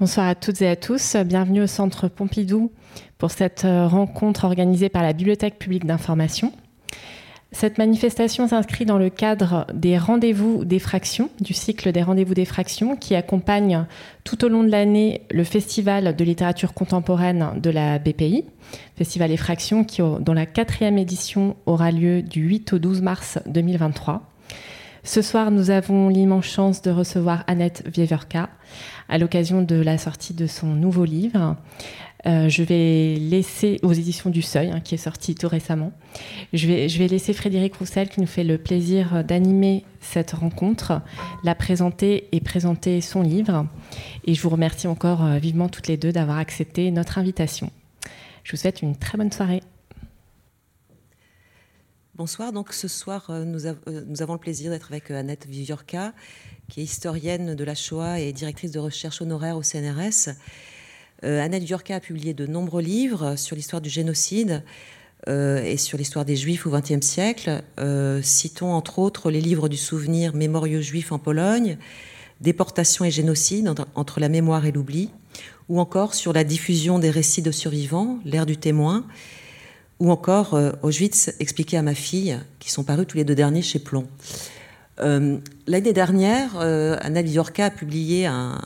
Bonsoir à toutes et à tous. Bienvenue au Centre Pompidou pour cette euh, rencontre organisée par la Bibliothèque publique d'information. Cette manifestation s'inscrit dans le cadre des rendez-vous des fractions, du cycle des rendez-vous des fractions, qui accompagne tout au long de l'année le Festival de littérature contemporaine de la BPI, Festival des fractions, qui, dont la quatrième édition aura lieu du 8 au 12 mars 2023. Ce soir, nous avons l'immense chance de recevoir Annette Vieverka à l'occasion de la sortie de son nouveau livre. Euh, je vais laisser aux éditions du Seuil, hein, qui est sorti tout récemment. Je vais, je vais laisser Frédéric Roussel, qui nous fait le plaisir d'animer cette rencontre, la présenter et présenter son livre. Et je vous remercie encore euh, vivement toutes les deux d'avoir accepté notre invitation. Je vous souhaite une très bonne soirée. Bonsoir. Donc ce soir, euh, euh, nous, avons le plaisir d'être avec Annette Viviorca, qui est historienne de la Shoah et directrice de recherche honoraire au CNRS. Annette Viviorca a publié de nombreux livres sur l'histoire du génocide et sur l'histoire des Juifs au XXe siècle. citons entre autres les livres du souvenir Mémoriaux juifs en Pologne, Déportation et génocide entre la mémoire et l'oubli, ou encore sur la diffusion des récits de survivants, l'ère du témoin, ou encore euh, Auschwitz expliqué à ma fille, qui sont parus tous les deux derniers chez Plomb. Euh, l'année dernière, euh, Anna Viorca a publié un,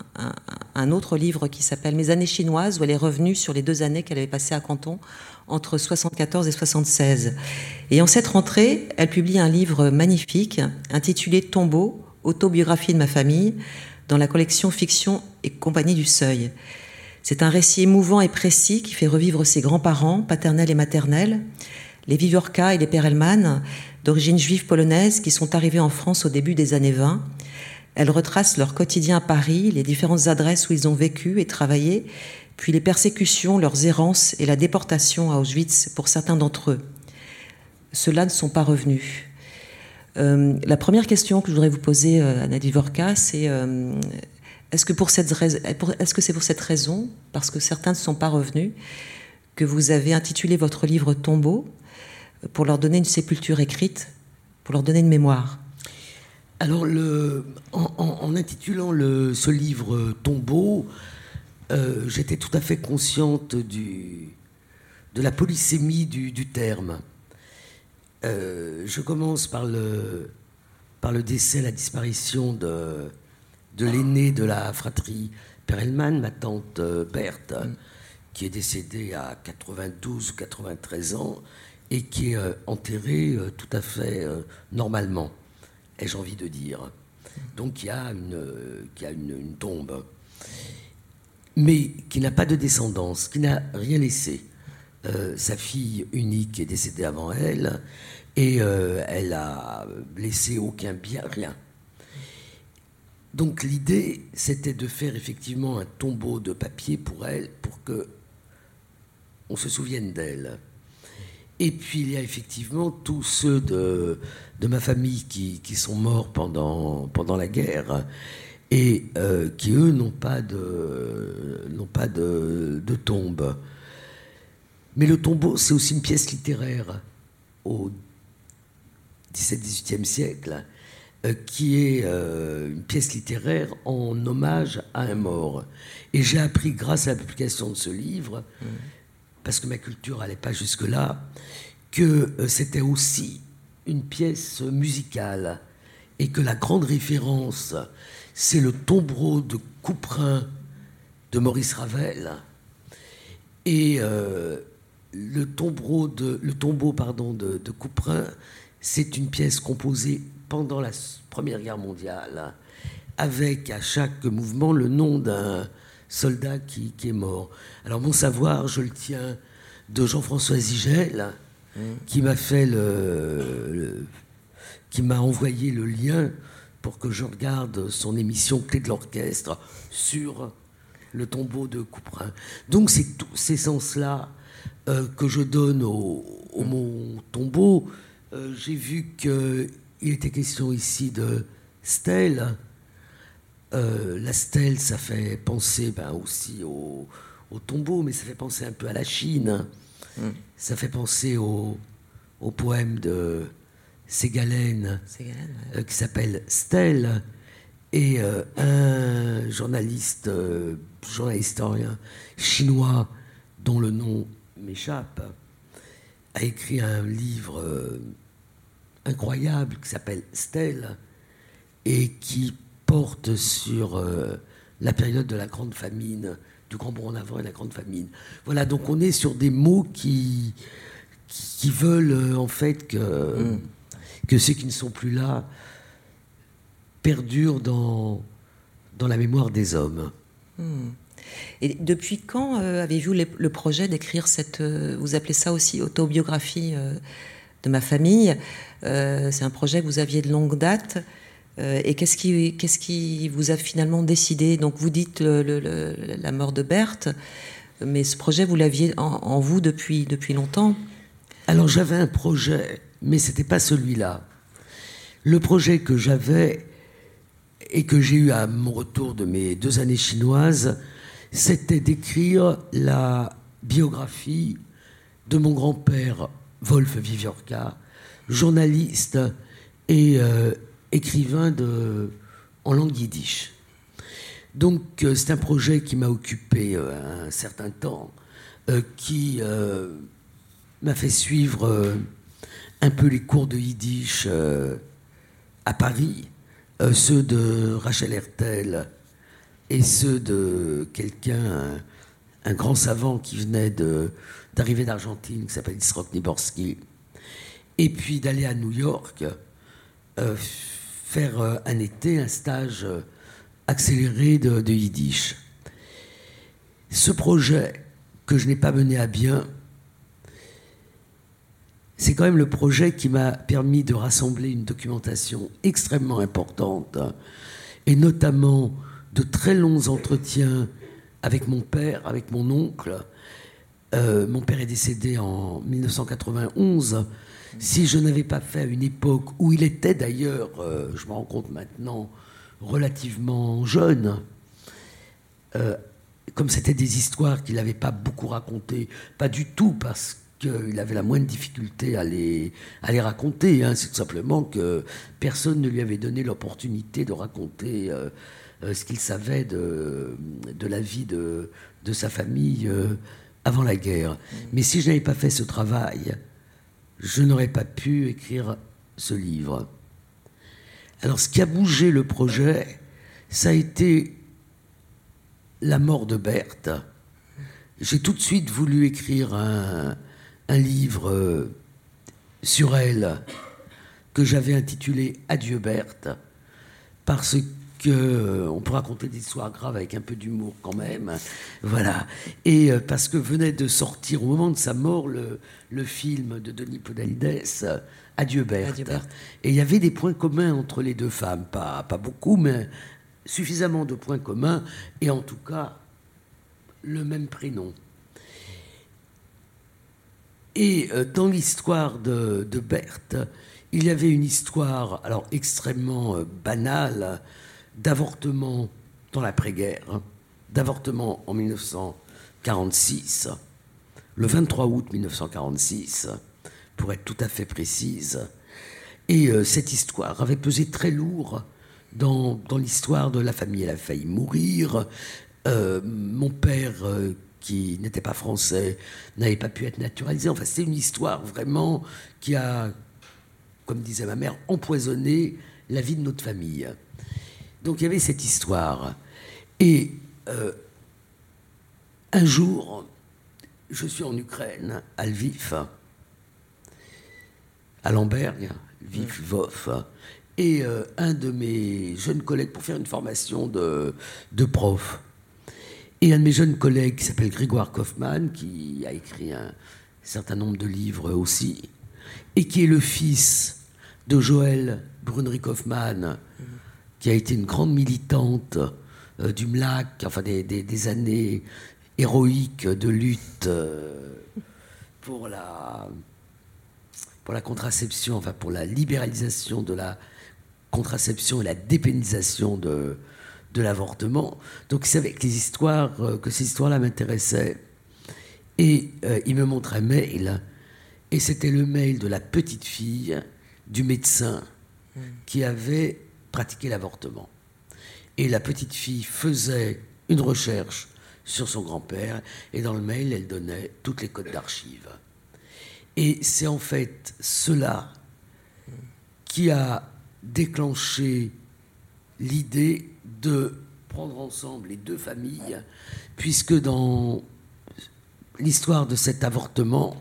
autre livre qui s'appelle Mes années chinoises, où elle est revenue sur les deux années qu'elle avait passées à Canton, entre 74 et 76. Et en cette rentrée, elle publie un livre magnifique intitulé Tombeau, autobiographie de ma famille, dans la collection Fiction et Compagnie du Seuil. C'est un récit émouvant et précis qui fait revivre ses grands-parents, paternels et maternels, les Vivorka et les Perelman, d'origine juive polonaise, qui sont arrivés en France au début des années 20. Elle retrace leur quotidien à Paris, les différentes adresses où ils ont vécu et travaillé, puis les persécutions, leurs errances et la déportation à Auschwitz pour certains d'entre eux. Ceux-là ne sont pas revenus. Euh, la première question que je voudrais vous poser, euh, Anna Vivorka, c'est euh, est-ce que c'est pour cette raison, parce que certains ne sont pas revenus, que vous avez intitulé votre livre Tombeau pour leur donner une sépulture écrite, pour leur donner une mémoire Alors, en, intitulant ce livre Tombeau, euh, j'étais tout à fait consciente de la polysémie du, terme. Euh, je commence par le, par le décès, la disparition de, de l'aîné de la fratrie Perelman, ma tante euh, Berthe, mm. qui est décédée à 92 ou 93 ans et qui est euh, enterrée euh, tout à fait normalement, ai-je envie de dire. Donc il y a une, a une, tombe, mais qui n'a pas de descendance, qui n'a rien laissé. sa fille unique est décédée avant elle et elle a laissé aucun bien, rien. Donc l'idée, c'était de faire effectivement un tombeau de papier pour elle, pour que on se souvienne d'elle. Et puis il y a effectivement tous ceux de, ma famille qui, sont morts pendant, pendant la guerre et euh, qui, eux, n'ont pas, de, n'ont pas de, tombe. Mais le tombeau, c'est aussi une pièce littéraire au XVIIe-XVIIIe siècle. Euh, qui est euh, une pièce littéraire en hommage à un mort. Et j'ai appris, grâce à la publication de ce livre, parce que ma culture n'allait pas jusque-là, que euh, c'était aussi une pièce musicale et que la grande référence, c'est le tombeau de Couperin de Maurice Ravel. Et le tombeau de, le tombeau, pardon, de, de Couperin, c'est une pièce composée pendant la Première Guerre mondiale, avec à chaque mouvement le nom d'un soldat qui, est mort. Alors mon savoir, je le tiens de Jean-François Zigel, mmh. qui m'a fait le, qui m'a envoyé le lien pour que je regarde son émission Clé de l'orchestre sur le tombeau de Couperin. Donc c'est tous ces sens-là euh, que je donne au, au mot tombeau. Euh, j'ai vu que il était question ici de stèle. Euh, la stèle, ça fait penser ben, aussi au, tombeau, mais ça fait penser un peu à la Chine. Hmm. Ça fait penser au, poème de Ségalène, euh, qui s'appelle Stèle. Et un journaliste, journaliste historien chinois dont le nom m'échappe, a écrit un livre incroyable qui s'appelle Stella et qui porte sur euh, la période de la grande famine, du grand bond en avant et la grande famine. Voilà, donc on est sur des mots qui, qui veulent euh, en fait que, mm. que ceux qui ne sont plus là perdurent dans, dans la mémoire des hommes. Mm. Et depuis quand euh, avez-vous le projet d'écrire cette, vous appelez ça aussi autobiographie de ma famille C'est un projet que vous aviez de longue date. Euh, et qu'est-ce qui, qu'est-ce qui vous a finalement décidé? Donc vous dites la mort de Berthe, mais ce projet, vous l'aviez en, vous depuis, depuis longtemps Alors j'avais un projet, mais ce n'était pas celui-là. Le projet que j'avais et que j'ai eu à mon retour de mes deux années chinoises, c'était d'écrire la biographie de mon grand-père Wolf Viviorca, journaliste et euh, écrivain de, en langue yiddish. Donc euh, c'est un projet qui m'a occupé euh, un certain temps, euh, qui m'a fait suivre un peu les cours de yiddish à Paris, ceux de Rachel Hertel et ceux de quelqu'un, un, grand savant qui venait d'arriver d'Argentine, qui s'appelle Isrok Niborski, et puis d'aller à New York faire euh, un été un stage euh, accéléré de, yiddish. Ce projet que je n'ai pas mené à bien, c'est quand même le projet qui m'a permis de rassembler une documentation extrêmement importante, et notamment de très longs entretiens avec mon père, avec mon oncle. Euh, mon père est décédé en 1991 si je n'avais pas fait à une époque où il était d'ailleurs, euh, je me rends compte maintenant, relativement jeune, euh, comme c'était des histoires qu'il n'avait pas beaucoup racontées, pas du tout parce qu'il avait la moindre difficulté à les, à les raconter, hein. c'est tout simplement que personne ne lui avait donné l'opportunité de raconter euh, ce qu'il savait de, de, la vie de, de sa famille avant la guerre. Mais si je n'avais pas fait ce travail, je n'aurais pas pu écrire ce livre. Alors ce qui a bougé le projet, ça a été la mort de Berthe. J'ai tout de suite voulu écrire un, livre euh, sur elle que j'avais intitulé Adieu Berthe, parce euh, on peut raconter des histoires graves avec un peu d'humour quand même. Voilà. Et euh, parce que venait de sortir au moment de sa mort le, film de Denis Podalides, Adieu Berthe. Et il y avait des points communs entre les deux femmes. Pas, pas beaucoup, mais suffisamment de points communs. Et en tout cas, le même prénom. Et euh, dans l'histoire de, de, Berthe, il y avait une histoire, alors extrêmement banale, d'avortement dans l'après-guerre, d'avortement en 1946, le 23 août 1946, pour être tout à fait précise. Et euh, cette histoire avait pesé très lourd dans, l'histoire de la famille. Elle a failli mourir. Euh, mon père, euh, qui n'était pas français, n'avait pas pu être naturalisé. Enfin, c'est une histoire vraiment qui a, comme disait ma mère, empoisonné la vie de notre famille. Donc il y avait cette histoire. Et euh, un jour, je suis en Ukraine, à Lviv, à Lamberg, Lviv, Vof, et euh, un de mes jeunes collègues pour faire une formation de, de prof. Et un de mes jeunes collègues qui s'appelle Grégoire Kaufmann, qui a écrit un certain nombre de livres aussi, et qui est le fils de Joël Brunry Kaufmann, qui a été une grande militante euh, du MLAC, enfin des, années héroïques de lutte euh, pour la, pour la contraception, enfin pour la libéralisation de la contraception et la dépénalisation de, de l'avortement. Donc il savait que, les histoires, euh, que ces histoires-là m'intéressaient. Et il me montre un mail, et c'était le mail de la petite fille du médecin qui avait pratiquer l'avortement. Et la petite fille faisait une recherche sur son grand-père, et dans le mail, elle donnait toutes les codes d'archives. Et c'est en fait cela qui a déclenché l'idée de prendre ensemble les deux familles, puisque dans l'histoire de cet avortement,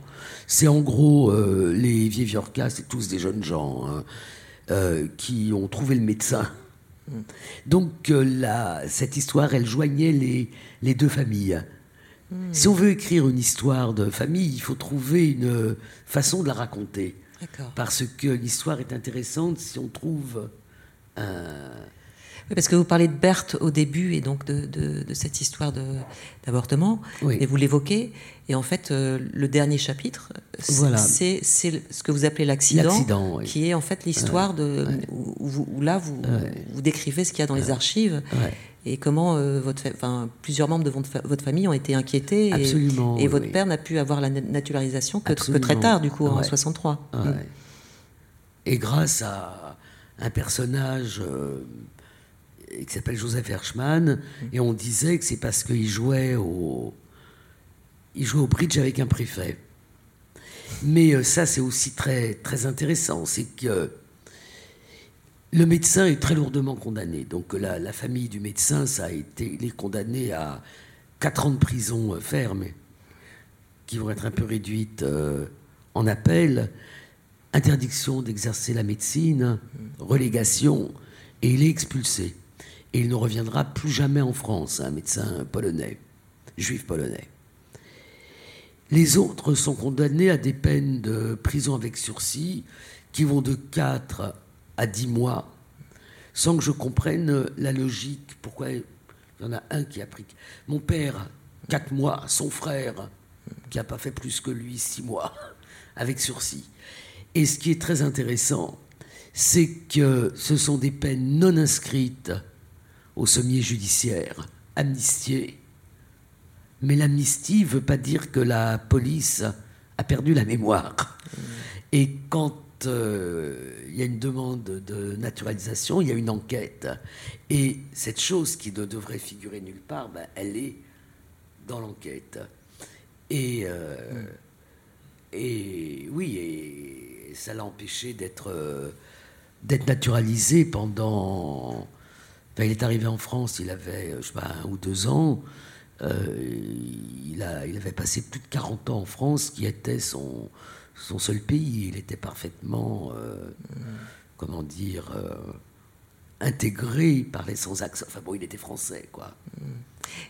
c'est en gros euh, les Vieviorcas, c'est tous des jeunes gens hein, euh, qui ont trouvé le médecin. Donc euh, cette histoire, elle joignait les, les deux familles. Hmm. Si on veut écrire une histoire de famille, il faut trouver une façon de la raconter. Parce que l'histoire est intéressante si on trouve un parce que vous parlez de Berthe au début et donc de, de, cette histoire d'avortement, et vous l'évoquez. Et en fait, euh, le dernier chapitre, c'est ce que vous appelez l'accident, qui est en fait l'histoire de où, là vous, vous décrivez ce qu'il y a dans les archives et comment euh, votre, enfin, plusieurs membres de votre, famille ont été inquiétés et, votre père n'a pu avoir la naturalisation que, très tard, du coup, en 63. Mm. Et grâce à un personnage euh, qui s'appelle Joseph Herschmann, et on disait que c'est parce qu'il jouait au, il jouait au bridge avec un préfet. Mais euh, ça, c'est aussi très, très intéressant, c'est que le médecin est très lourdement condamné. Donc la, la, famille du médecin, ça a été, il est condamné à 4 ans de prison euh, ferme, qui vont être un peu réduites euh, en appel, interdiction d'exercer la médecine, relégation, et il est expulsé. Et il ne reviendra plus jamais en France, un médecin polonais, juif polonais. Les autres sont condamnés à des peines de prison avec sursis qui vont de 4 à 10 mois, sans que je comprenne la logique. Pourquoi il y en a un qui a pris. Mon père, 4 mois, son frère, qui n'a pas fait plus que lui, 6 mois, avec sursis. Et ce qui est très intéressant, c'est que ce sont des peines non inscrites au sommier judiciaire, amnistié. Mais l'amnistie ne veut pas dire que la police a perdu la mémoire. Et quand euh, il y a une demande de naturalisation, il y a une enquête. Et cette chose qui ne devrait figurer nulle part, ben, elle est dans l'enquête. Et, euh, et oui, et ça l'a empêché d'être euh, d'être naturalisé pendant il est arrivé en France, il avait, je sais pas, un ou deux ans. Euh, il, a, il avait passé plus de 40 ans en France, qui était son, son seul pays. Il était parfaitement, euh, comment dire, euh, intégré, par les sans accent. Enfin bon, il était français, quoi.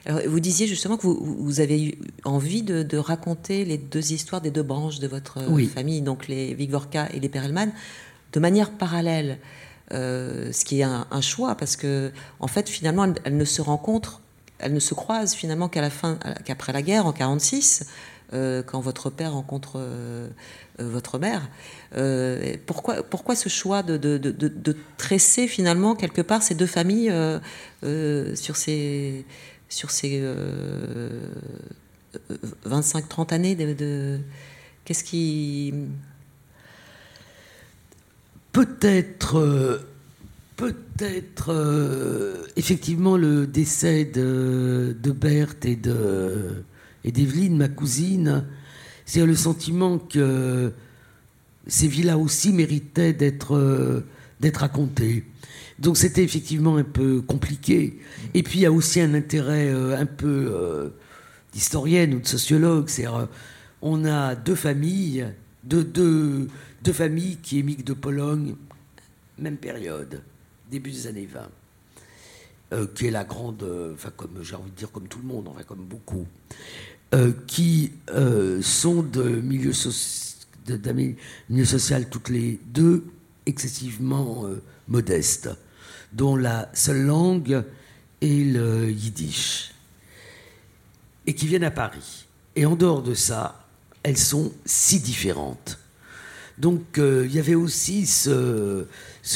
Alors, vous disiez justement que vous, vous avez eu envie de, de, raconter les deux histoires des deux branches de votre famille, donc les Vigorka et les Perelman, de manière parallèle. Euh, ce qui est un, choix parce que en fait finalement elles, ne se rencontrent, elles ne se croisent finalement qu'à la fin, qu'après la guerre en 46, euh, quand votre père rencontre euh, votre mère. pourquoi, pourquoi ce choix de, de, de, de, tresser finalement quelque part ces deux familles sur ces sur ces 25-30 années de, qu'est-ce qui Peut-être, euh, peut-être, euh, effectivement, le décès de, Berthe et de et d'Evelyne, ma cousine, c'est le sentiment que ces villas aussi méritaient d'être euh, d'être racontées. Donc c'était effectivement un peu compliqué. Et puis il y a aussi un intérêt un peu d'historienne ou de sociologue. C'est on a deux familles, deux, deux familles qui émigrent de Pologne, même période, début des années 20. Euh, qui est la grande, enfin comme j'ai envie de dire comme tout le monde, enfin comme beaucoup, euh, qui euh, sont de milieu, de, milieu, social toutes les deux excessivement modestes, dont la seule langue est le yiddish, et qui viennent à Paris. Et en dehors de ça, elles sont si différentes. Donc euh, il y avait aussi ce,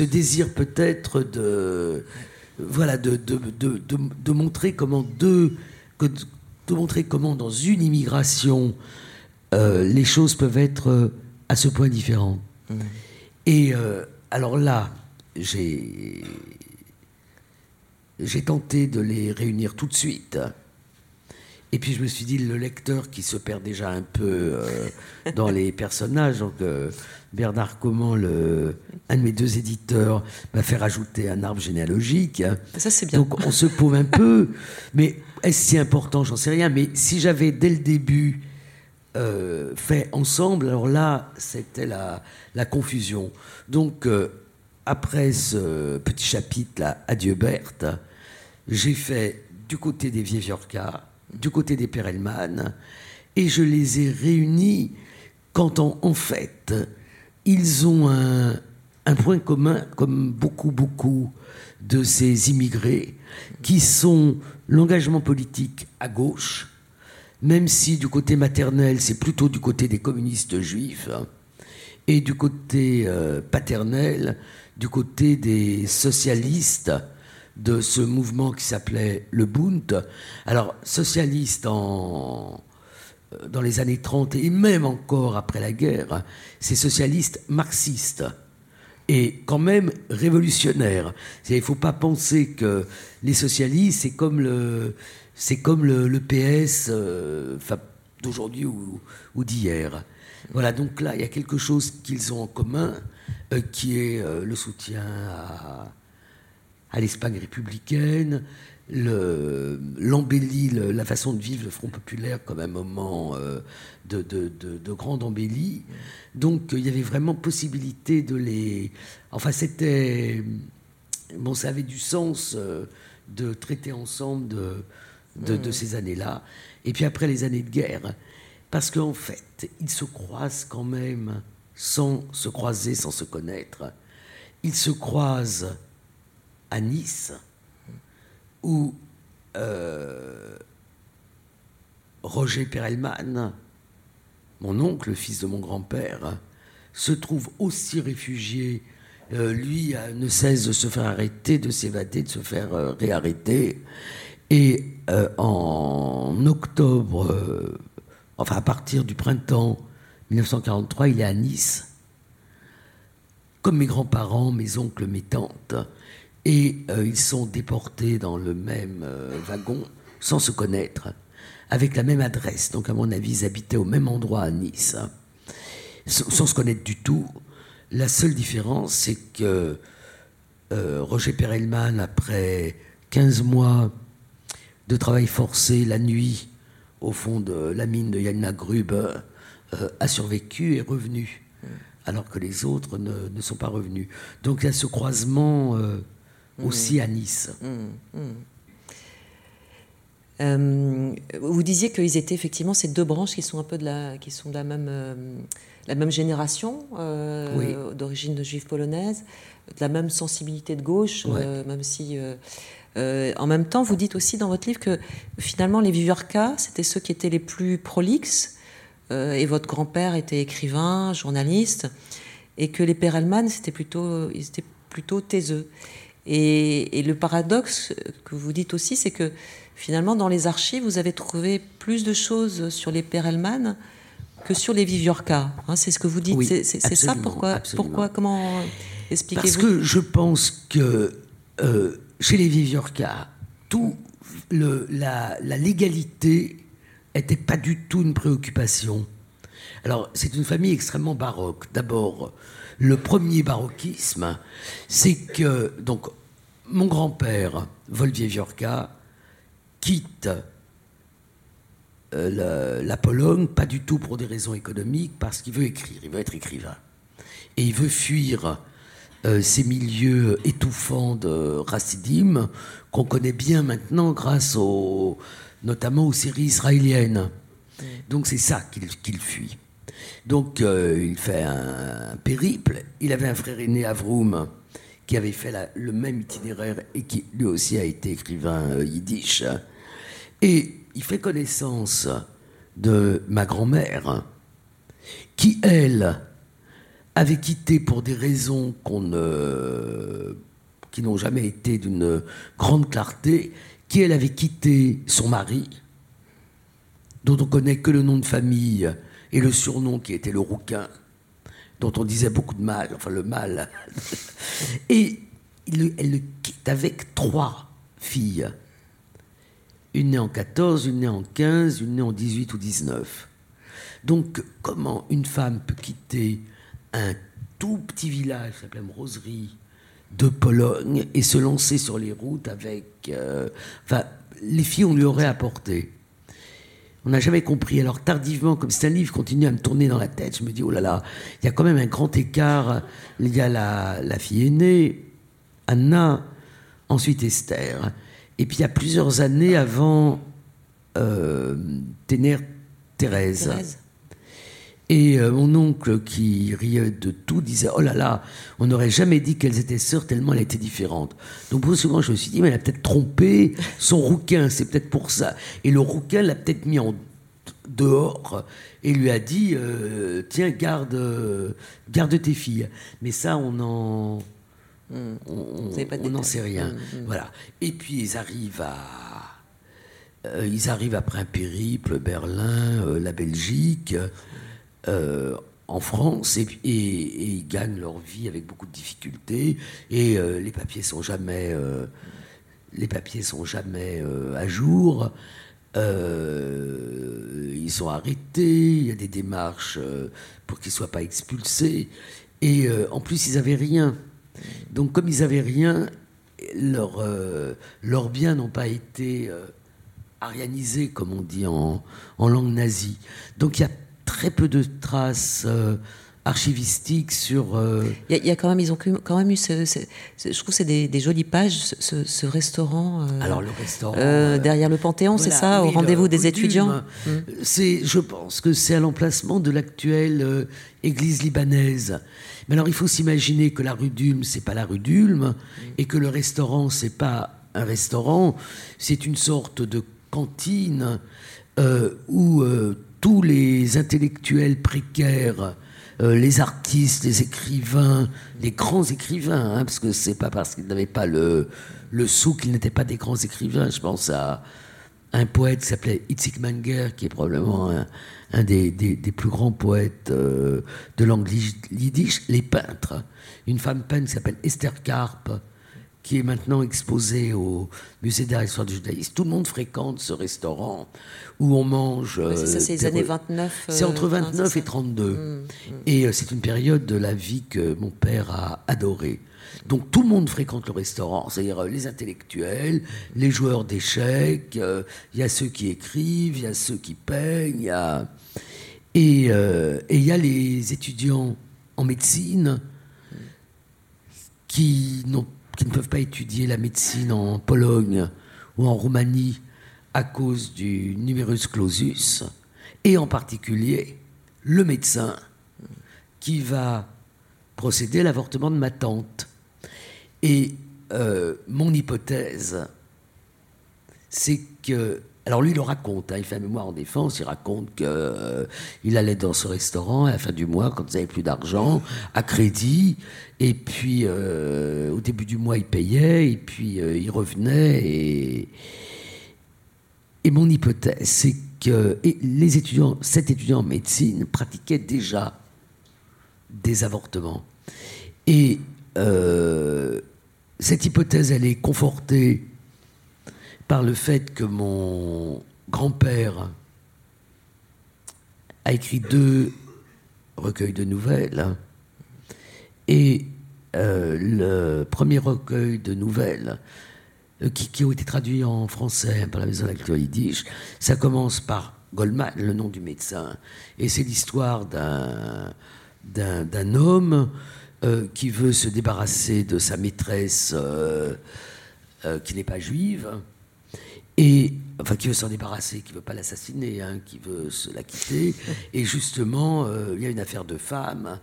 désir peut-être de, voilà, de, de, montrer comment deux, de montrer comment dans une immigration euh, les choses peuvent être euh, à ce point différentes. Mmh. Et alors là, j'ai j'ai tenté de les réunir tout de suite. Et puis je me suis dit, le lecteur qui se perd déjà un peu euh, dans les personnages, donc euh, Bernard Comment, le, un de mes deux éditeurs, m'a fait rajouter un arbre généalogique. Ça c'est bien. Donc on se paume un peu, mais est-ce si important? J'en sais rien. Mais si j'avais dès le début euh, fait ensemble, alors là, c'était la, la, confusion. Donc après ce petit chapitre-là, Adieu Berthe, j'ai fait du côté des Vieviorca, du côté des Perelman, et je les ai réunis quand en, fait, ils ont un, un, point commun, comme beaucoup, beaucoup de ces immigrés, qui sont l'engagement politique à gauche, même si du côté maternel, c'est plutôt du côté des communistes juifs, et du côté euh, paternel, du côté des socialistes de ce mouvement qui s'appelait le Bund. Alors, socialiste euh, dans les années 30 et même encore après la guerre, c'est socialiste marxiste et quand même révolutionnaire. Il ne faut pas penser que les socialistes, c'est comme le, c'est comme le, PS euh, d'aujourd'hui ou, ou d'hier. Voilà, donc là, il y a quelque chose qu'ils ont en commun, euh, qui est le soutien à, à l'Espagne républicaine, l'embellie, la façon de vivre le Front populaire comme un moment euh, de, de, grande embellie. Donc il y avait vraiment possibilité de les... Enfin c'était... Bon, ça avait du sens euh, de traiter ensemble de, de, ces années-là. Et puis après les années de guerre, parce qu'en fait, ils se croisent quand même sans se croiser, sans se connaître. Ils se croisent à Nice, où euh, Roger Perelman, mon oncle, le fils de mon grand-père, se trouve aussi réfugié. Euh, lui ne cesse de se faire arrêter, de s'évader, de se faire euh, réarrêter. Et en octobre, enfin à partir du printemps 1943, il est à Nice. Comme mes grands-parents, mes oncles, mes tantes, et euh, ils sont déportés dans le même euh, wagon sans se connaître, avec la même adresse. Donc à mon avis, ils habitaient au même endroit à Nice, hein. sans, se connaître du tout. La seule différence, c'est que euh, Roger Perelman, après 15 mois de travail forcé la nuit au fond de la mine de Yanna Grub, a survécu et est revenu, alors que les autres ne, ne, sont pas revenus. Donc il y a ce croisement aussi à Nice. Mmh, mmh. Euh, vous disiez qu'ils étaient effectivement ces deux branches qui sont un peu de la, qui sont de la même, euh, la même génération, euh, d'origine juive polonaise, de la même sensibilité de gauche, même si. en même temps, vous dites aussi dans votre livre que finalement les Viviorca, c'était ceux qui étaient les plus prolixes, et votre grand-père était écrivain, journaliste, et que les Perelman, c'était plutôt, ils étaient plutôt taiseux. Et, le paradoxe que vous dites aussi, c'est que finalement, dans les archives, vous avez trouvé plus de choses sur les Perelman que sur les Viviorca. Hein, c'est ce que vous dites. c'est ça pourquoi, pourquoi Comment expliquez-vous Parce que je pense que euh, chez les Viviorca, tout le, la, la légalité n'était pas du tout une préoccupation. Alors, c'est une famille extrêmement baroque. D'abord, le premier baroquisme, c'est que donc mon grand-père, Volvier-Viorca, quitte euh, la, Pologne, pas du tout pour des raisons économiques, parce qu'il veut écrire, il veut être écrivain. Et il veut fuir euh, ces milieux étouffants de Racidim, qu'on connaît bien maintenant grâce aux, notamment aux séries israéliennes. Donc c'est ça qu'il fuit. Donc euh, il fait un, périple. Il avait un frère aîné, Avroum, qui avait fait le même itinéraire et qui lui aussi a été écrivain euh, yiddish. Et il fait connaissance de ma grand-mère, qui, elle, avait quitté pour des raisons qui n'ont jamais été d'une grande clarté, qui, elle, avait quitté son mari, dont on connaît que le nom de famille et le surnom qui était le rouquin, dont on disait beaucoup de mal, enfin le mal. Et elle le quitte avec trois filles. Une née en 14, une née en 15, une née en 18 ou 19. Donc, comment une femme peut quitter un tout petit village qui s'appelle Roserie de Pologne et se lancer sur les routes avec. euh, enfin, les filles, on lui aurait apporté. On n'a jamais compris. Alors, tardivement, comme c'est un livre continue à me tourner dans la tête, je me dis, oh là là, il y a quand même un grand écart. Il y a la, fille aînée, Anna, ensuite Esther. Et puis, il y a plusieurs années avant euh, Ténère. Thérèse. Et euh, mon oncle, qui riait de tout, disait Oh là là, on n'aurait jamais dit qu'elles étaient sœurs tellement elles étaient différentes. Donc, beaucoup souvent, je me suis dit Mais elle a peut-être trompé son rouquin, c'est peut-être pour ça. Et le rouquin l'a peut-être mis en dehors et lui a dit euh, Tiens, garde, garde tes filles. Mais ça, on en. Hmm. On n'en sait rien. Mm, mm. Voilà. Et puis ils arrivent à. euh, ils arrivent après un périple, Berlin, euh, la Belgique, euh, en France, et, ils gagnent leur vie avec beaucoup de difficultés. Et euh, les papiers sont jamais, euh, les papiers sont jamais à jour. Ils sont arrêtés. Il y a des démarches pour qu'ils soient pas expulsés. Et en plus, ils avaient rien. Donc, comme ils avaient rien, leurs biens n'ont pas été arianisés, comme on dit en, en langue nazie. Donc, il y a très peu de traces euh, archivistiques sur. euh, Il y, a- il y a quand même, ils ont quand même eu, ce- ce- ce- je trouve que c'est des, des jolies pages, ce, restaurant euh, alors, le restaurant. euh, derrière le Panthéon, c'est ça, au rendez-vous des Coutume, étudiants. Mm. C'est, je pense que c'est à l'emplacement de l'actuelle église libanaise. Mais alors, il faut s'imaginer que la rue d'Ulm, c'est pas la rue d'Ulm, et que le restaurant, c'est pas un restaurant, c'est une sorte de cantine où tous les intellectuels précaires, euh, les artistes, les écrivains, les grands écrivains, hein, parce que c'est pas parce qu'ils n'avaient pas le, le sou qu'ils n'étaient pas des grands écrivains. Je pense à un poète qui s'appelait Itzik Manger, qui est probablement un, des, des- plus grands poètes euh, de langue li- yiddish, les peintres. Une femme peintre qui s'appelle Esther Karp, qui est maintenant exposée au musée d'art et d'histoire du judaïsme. Tout le monde fréquente ce restaurant où on mange. Ouais, c'est ça, euh, c'est les années re- 29. c'est euh, entre hein, 29 c'est et ça. 32. Mm, Et euh, c'est une période de la vie que mon père a adorée. Donc tout le monde fréquente le restaurant, c'est-à-dire euh, les intellectuels, les joueurs d'échecs, euh, il y a ceux qui écrivent, il y a ceux qui peignent, y a... Et euh, il y a les étudiants en médecine qui, n'ont- qui ne peuvent pas étudier la médecine en Pologne ou en Roumanie à cause du numerus clausus, et en particulier le médecin qui va procéder à l'avortement de ma tante. Et euh, mon hypothèse, c'est que. Alors lui, il le raconte, hein, il fait un mémoire en défense, il raconte qu'il allait dans ce restaurant à la fin du mois, quand il n'avait plus d'argent, à crédit, et puis euh, au début du mois, il payait, et puis euh, il revenait, et, et mon hypothèse, c'est que les étudiants, cet étudiant en médecine pratiquait déjà des avortements. Et euh, cette hypothèse, elle est confortée par le fait que mon grand-père a écrit deux recueils de nouvelles. Et euh, le premier recueil de nouvelles, euh, qui, ont été traduits en français par la Maison de la ça commence par Goldman, le nom du médecin. Et c'est l'histoire d'un homme euh, qui veut se débarrasser de sa maîtresse qui n'est pas juive, et enfin qui veut s'en débarrasser, qui veut pas l'assassiner, hein, qui veut se la quitter. Et justement, euh, il y a une affaire de femme.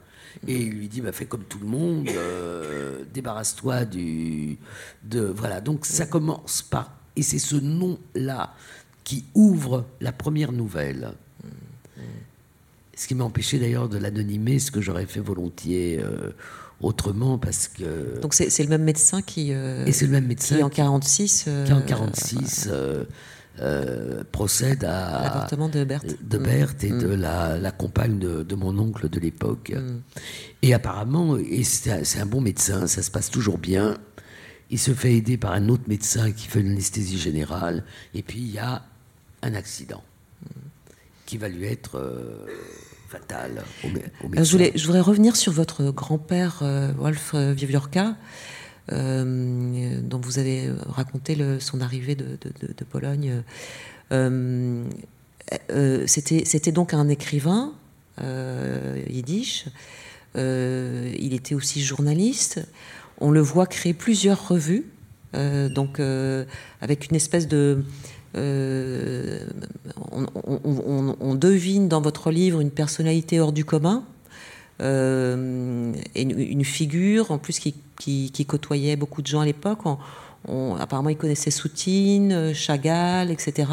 Et il lui dit, bah, fais comme tout le monde, euh, débarrasse-toi du... De, voilà, donc ça commence par... Et c'est ce nom-là qui ouvre la première nouvelle. Ce qui m'a empêché d'ailleurs de l'anonymer, ce que j'aurais fait volontiers euh, autrement, parce que... Donc c'est le même médecin qui, euh, et c'est le même médecin qui en 46, euh, qui en 46 euh, euh, procède à l'avortement de Berthe. de Mm. Berthe et Mm. de la, la compagne de, de mon oncle de l'époque. Mm. Et apparemment, et c'est un, c'est un bon médecin, ça se passe toujours bien. il se fait aider par un autre médecin qui fait l'anesthésie générale, et puis il y a un accident qui va lui être euh, je, voudrais revenir sur votre grand-père euh, Wolf Wiewiorka, dont vous avez raconté son arrivée de, Pologne. C'était donc un écrivain yiddish. il était aussi journaliste on le voit créer plusieurs revues, euh, donc euh, avec une espèce de... Euh, on, devine dans votre livre une personnalité hors du commun, et une, figure en plus qui, côtoyait beaucoup de gens à l'époque. apparemment, il connaissait Soutine, Chagall, etc.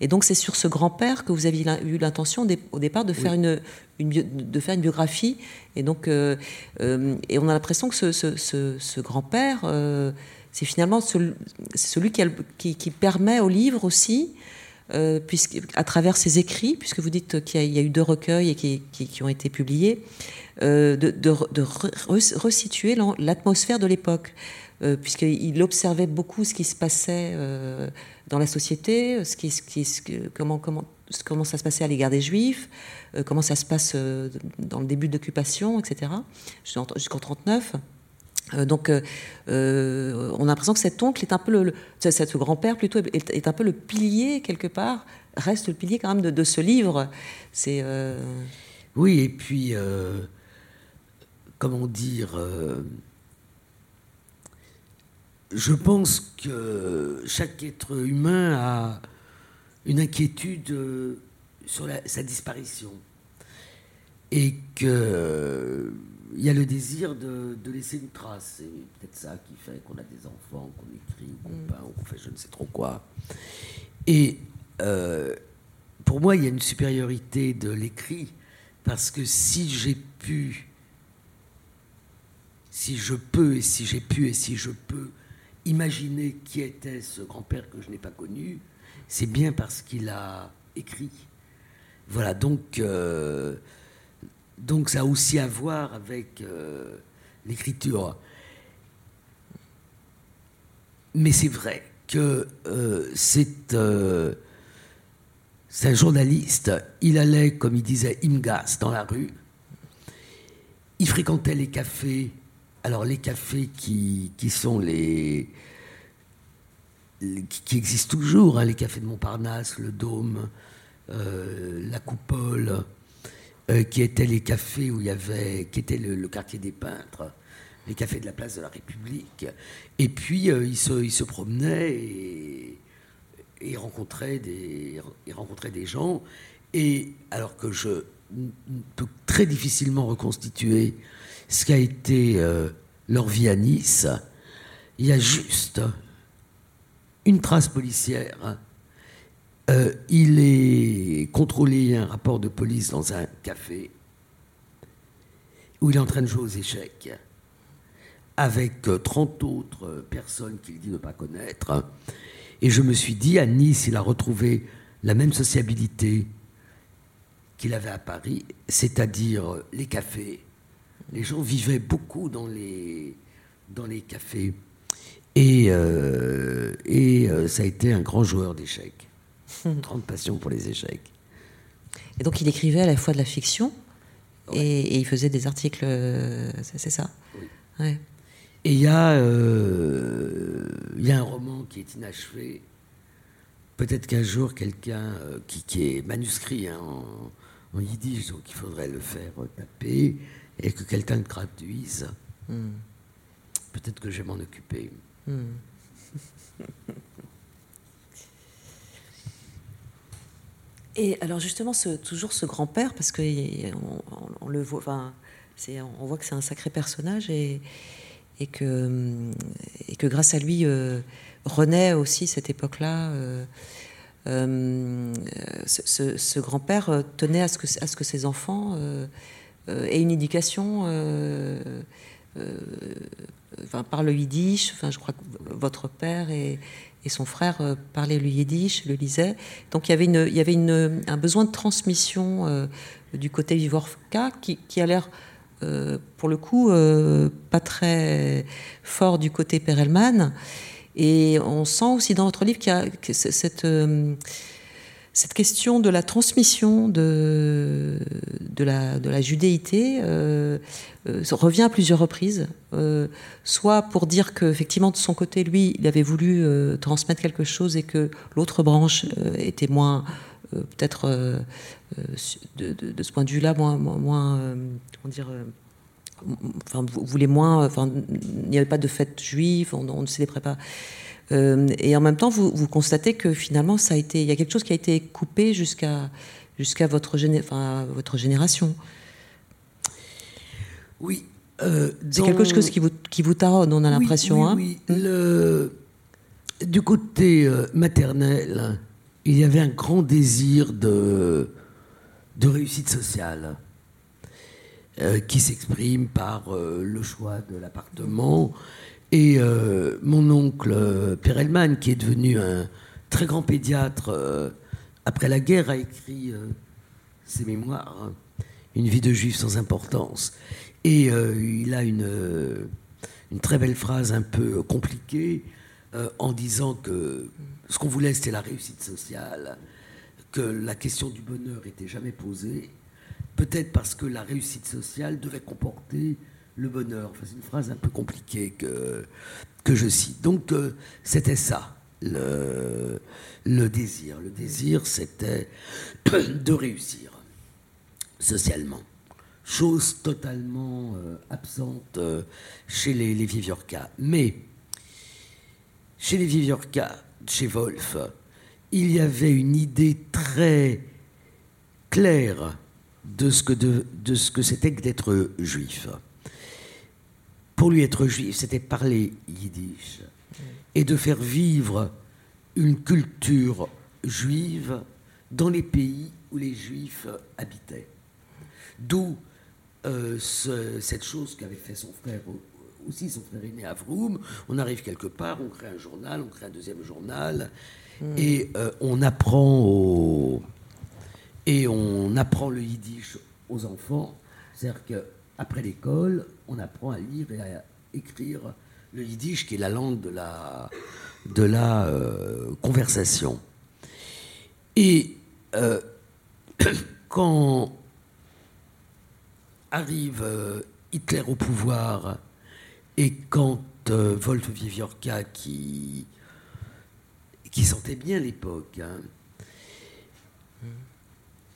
Et donc, c'est sur ce grand-père que vous aviez eu l'intention au départ de faire, une, de faire une biographie. Et donc, euh, euh, et on a l'impression que ce, grand-père, euh, c'est finalement celui qui, qui, permet au livre aussi, puisque, à travers ses écrits, puisque vous dites qu'il y, a eu deux recueils et qui, qui ont été publiés, de, de, resituer l'atmosphère de l'époque. puisqu'il observait beaucoup ce qui se passait dans la société, ce qui, ce qui, comment, comment, comment ça se passait à l'égard des Juifs, euh, comment ça se passe euh, dans le début de l'occupation, etc., jusqu'en 39. Euh, donc, on a l'impression que cet oncle est un peu le, grand-père plutôt est, un peu le pilier quelque part, reste le pilier quand même de, ce livre. C'est oui, et puis comment dire je pense que chaque être humain a une inquiétude euh, sur sa disparition. Et qu'il euh, y a le désir de, laisser une trace. C'est peut-être ça qui fait qu'on a des enfants, qu'on écrit, qu'on mm. peint, qu'on fait je ne sais trop quoi. Et euh, pour moi, il y a une supériorité de l'écrit, parce que si j'ai pu, si je peux, et si j'ai pu, et si je peux imaginer qui était ce grand-père que je n'ai pas connu, c'est bien parce qu'il a écrit. Voilà, donc, euh, donc ça a aussi à voir avec euh, l'écriture. Mais c'est vrai que euh, c'est un journaliste. Il allait, comme il disait, imgas dans la rue. Il fréquentait les cafés alors les cafés qui, existent toujours, hein, les cafés de Montparnasse, le Dôme, euh, la Coupole, euh, qui étaient les cafés où il y avait, qui était le, quartier des peintres, les cafés de la place de la République. Et puis euh, il, se, promenait et, rencontrait des, il rencontrait des gens. Et alors que je peux très difficilement reconstituer ce qu'a été euh, leur vie à Nice, il y a juste une trace policière. Euh, il est contrôlé un rapport de police dans un café où il est en train de jouer aux échecs avec 30 euh, autres personnes qu'il dit ne pas connaître. Et je me suis dit, à Nice, il a retrouvé la même sociabilité qu'il avait à Paris, c'est-à-dire les cafés, les gens vivaient beaucoup dans les, cafés. Et, euh, euh, ça a été un grand joueur d'échecs. Grande passion pour les échecs. Et donc il écrivait à la fois de la fiction et, il faisait des articles, euh, c'est ça? Oui. Et il y, a, il y a un roman qui est inachevé. Peut-être qu'un jour, quelqu'un qui, qui, est manuscrit hein, en, en, yiddish, donc il faudrait le faire taper et que quelqu'un le traduise, hmm. peut-être que je vais m'en occuper. Hmm. Et alors justement, toujours ce grand-père, parce qu'on on, le voit, enfin, on voit que c'est un sacré personnage et, que, et que grâce à lui euh, renaît aussi cette époque-là. Euh, euh, ce, grand-père tenait à ce, que, à ce que ses enfants euh, et une éducation euh, euh, enfin, par le yiddish. Enfin, je crois que votre père et, et son frère parlaient le yiddish, le lisaient. Donc il y avait, une, il y avait une, un besoin de transmission du côté Vivorca qui, qui a l'air pour le coup, pas très fort du côté Perelman. Et on sent aussi dans votre livre qu'il y a cette cette question de la transmission de, de, la, de la judéité euh, euh, revient à plusieurs reprises, euh, soit pour dire qu'effectivement de son côté, lui, il avait voulu transmettre quelque chose et que l'autre branche était moins, peut-être de, de, ce point de vue-là, moins, moins comment dire, enfin, voulait moins, enfin, il n'y avait pas de fête juive, on, on ne célébrait pas. Euh, et en même temps, vous, vous, constatez que finalement, ça a été, il y a quelque chose qui a été coupé jusqu'à jusqu'à votre, enfin, votre génération. Oui. Euh, C'est quelque chose qui vous, qui vous taronne, on a l'impression. Hein oui, Le... Du côté euh, maternel, il y avait un grand désir de, de réussite sociale qui s'exprime par le choix de l'appartement et euh, mon oncle euh, Perelman, qui est devenu un très grand pédiatre euh, après la guerre, a écrit ses mémoires, hein, Une vie de juif sans importance. Et il a une, une, très belle phrase un peu compliquée en disant que ce qu'on voulait, c'était la réussite sociale, que la question du bonheur n'était jamais posée, peut-être parce que la réussite sociale devait comporter le bonheur. c'est une phrase un peu compliquée que, je cite. Donc, euh, c'était ça, le, désir. Le désir, c'était de réussir socialement. Chose totalement euh, absente euh, chez les, les. Mais, chez les Viviorca, chez Wolf, il y avait une idée très claire de ce que, de ce que c'était que d'être juif pour lui être juif, c'était parler yiddish et de faire vivre une culture juive dans les pays où les juifs habitaient. D'où euh, cette chose qu'avait fait son frère aussi, son frère aîné Avroum. On arrive quelque part, on crée un journal, on crée un deuxième journal, hmm. et euh, on apprend au, et on apprend le yiddish aux enfants. C'est-à-dire qu'après l'école, on apprend à lire et à écrire le yiddish, qui est la langue de la, euh, conversation. Et euh, quand arrive euh, Hitler au pouvoir et quand Wolf Viviorca, qui, qui sentait bien l'époque, hein,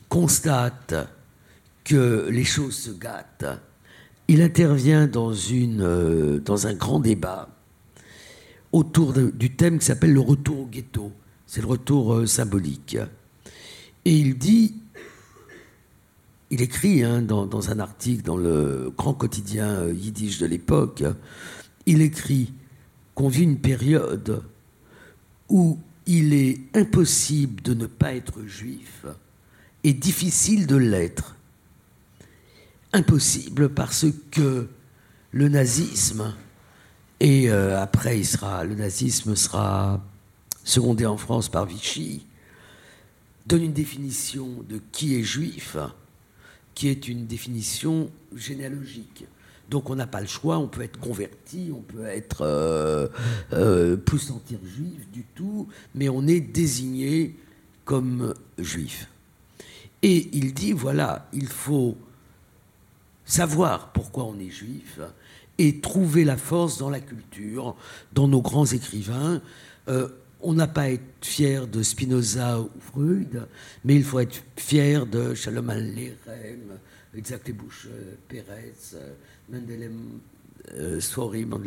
constate que les choses se gâtent il intervient euh, dans un grand débat autour du thème qui s'appelle le retour au ghetto. C'est le retour euh, symbolique. Et il dit, il écrit hein, dans, un article dans le grand quotidien euh, yiddish de l'époque, il écrit qu'on vit une période où il est impossible de ne pas être juif et difficile de l'être impossible parce que le nazisme, et euh, après il sera, le nazisme sera secondé en France par Vichy, donne une définition de qui est juif, qui est une définition généalogique. Donc on n'a pas le choix, on peut être converti, on peut être euh, euh, plus sentir juif du tout, mais on est désigné comme juif. Et il dit voilà, il faut savoir pourquoi on est juif et trouver la force dans la culture, dans nos grands écrivains. Euh, on n'a pas à être fier de Spinoza ou Freud, mais il faut être fier de Shalom Aleichem, Isaac Bush, Pérez, Mendelem euh, Sorim,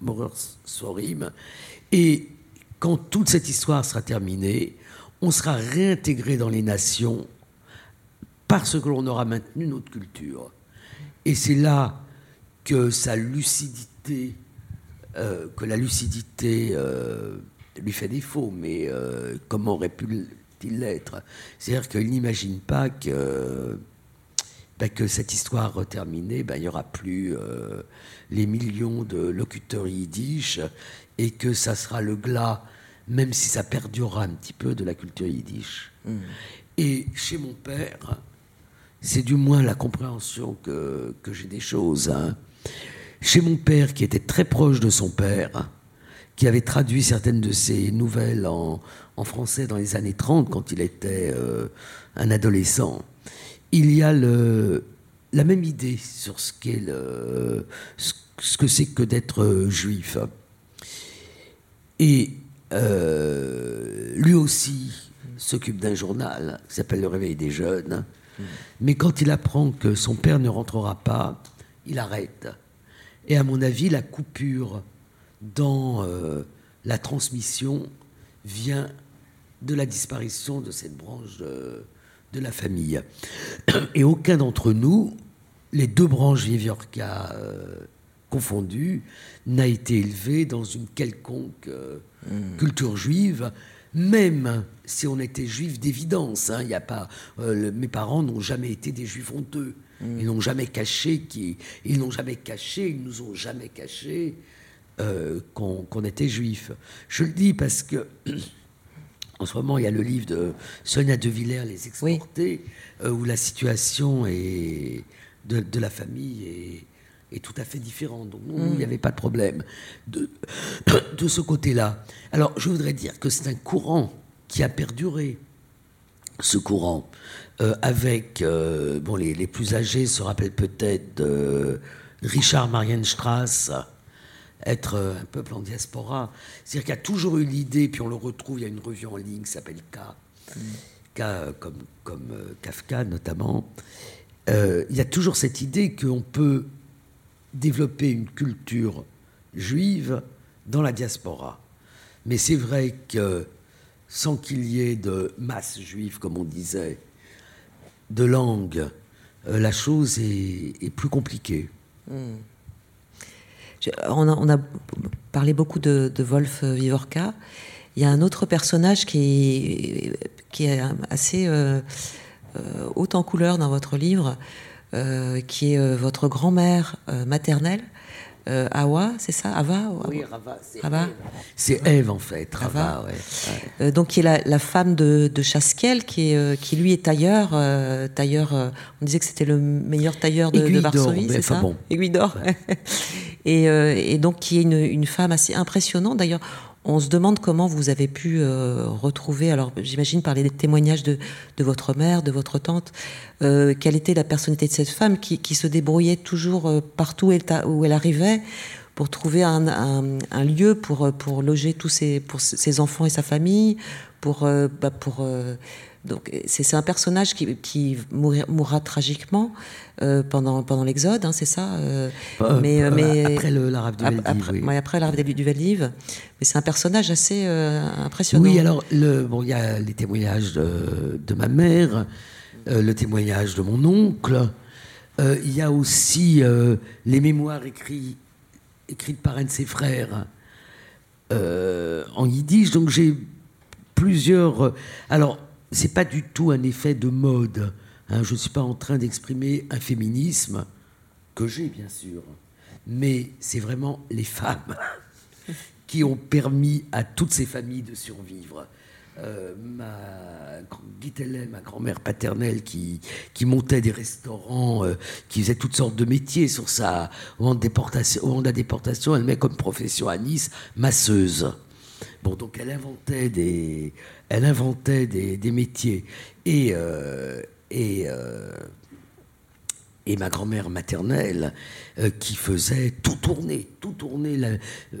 Maurer Sorim. Et quand toute cette histoire sera terminée, on sera réintégré dans les nations parce que l'on aura maintenu notre culture. Et c'est là que sa lucidité, euh, que la lucidité euh, lui fait défaut, mais euh, comment aurait-il l'être C'est-à-dire qu'il n'imagine pas que, ben, que cette histoire terminée, ben, il n'y aura plus les millions de locuteurs yiddish et que ça sera le glas, même si ça perdurera un petit peu de la culture yiddish. Mmh. Et chez mon père, c'est du moins la compréhension que, j'ai des choses. Hein. Chez mon père, qui était très proche de son père, qui avait traduit certaines de ses nouvelles en, français dans les années 30, quand il était euh, un adolescent, il y a la même idée sur ce que c'est que d'être euh, juif. Et euh, lui aussi s'occupe d'un journal qui s'appelle Le Réveil des Jeunes. Mais quand il apprend que son père ne rentrera pas, il arrête. Et à mon avis, la coupure dans euh, la transmission vient de la disparition de cette branche de, de la famille. Et aucun d'entre nous, les deux branches Viviorca euh, confondues, n'a été élevé dans une quelconque euh, hmm. culture juive, même si on était juif d'évidence. Hein, y a pas, mes parents n'ont jamais été des juifs honteux. Hmm. Ils n'ont jamais caché, qui, ils n'ont jamais caché, ils nous ont jamais caché euh, qu'on était juif. Je le dis parce que en ce moment, il y a le livre de Sonia De Villers, Les Exportés, euh, où la situation est de, la famille est, tout à fait différente. Donc, il n'y mm. avait pas de problème de, de ce côté-là. Alors, je voudrais dire que c'est un courant qui a perduré. Ce courant, euh, avec bon, les, les, plus âgés se rappellent peut-être de Richard Marienstrass, être euh, un peuple en diaspora. C'est-à-dire qu'il y a toujours eu l'idée, puis on le retrouve, il y a une revue en ligne qui s'appelle K, K euh, comme, comme euh, Kafka notamment. il y a toujours cette idée qu'on peut développer une culture juive dans la diaspora. Mais c'est vrai que sans qu'il y ait de masse juive, comme on disait, de langue, la chose est, plus compliquée. Hmm on a, parlé beaucoup de, Wolf Vivorca. Il y a un autre personnage qui est, assez euh, euh, haut en couleur dans votre livre, euh, qui est votre grand-mère maternelle, euh, Awa, c'est ça? Ava Oui, Rava. C'est Eve. en fait. Rava, euh, donc, qui est la, femme de, de Chasquiel, qui, euh, qui lui est tailleur. tailleur on disait que c'était le meilleur tailleur de, de Varsovie, c'est ça? bon. Aiguille d'or. et, et, donc, qui est une, une femme assez impressionnante. D'ailleurs, on se demande comment vous avez pu euh, retrouver, alors j'imagine par les témoignages de, votre mère, de votre tante, euh, quelle était la personnalité de cette femme qui, se débrouillait toujours euh, partout où elle, arrivait pour trouver un, lieu pour, pour loger tous ses, pour ses enfants et sa famille, pour, bah, pour donc c'est un personnage qui, qui mourra, tragiquement euh, pendant, pendant l'Exode, hein, c'est ça euh, mais, euh, mais, Après l'Arabe du Veldiv. Après, oui. après l'Arabe du Veldiv. Mais c'est un personnage assez impressionnant. Oui, alors le, bon, il y a les témoignages de, de ma mère, le témoignage de mon oncle. Il y a aussi les mémoires écrits, écrites par un de ses frères en yiddish. Donc j'ai plusieurs. Alors c'est pas du tout un effet de mode. Hein. Je ne suis pas en train d'exprimer un féminisme que j'ai bien sûr, mais c'est vraiment les femmes qui ont permis à toutes ces familles de survivre. Euh, ma ma grand-mère paternelle, qui, qui montait des restaurants, euh, qui faisait toutes sortes de métiers sur sa, au déportation, au moment de la déportation, elle met comme profession à Nice masseuse. Bon, donc elle inventait des, elle inventait des, métiers. Et, euh, et, euh, et ma grand-mère maternelle euh, qui faisait tout tourner, tout tourner.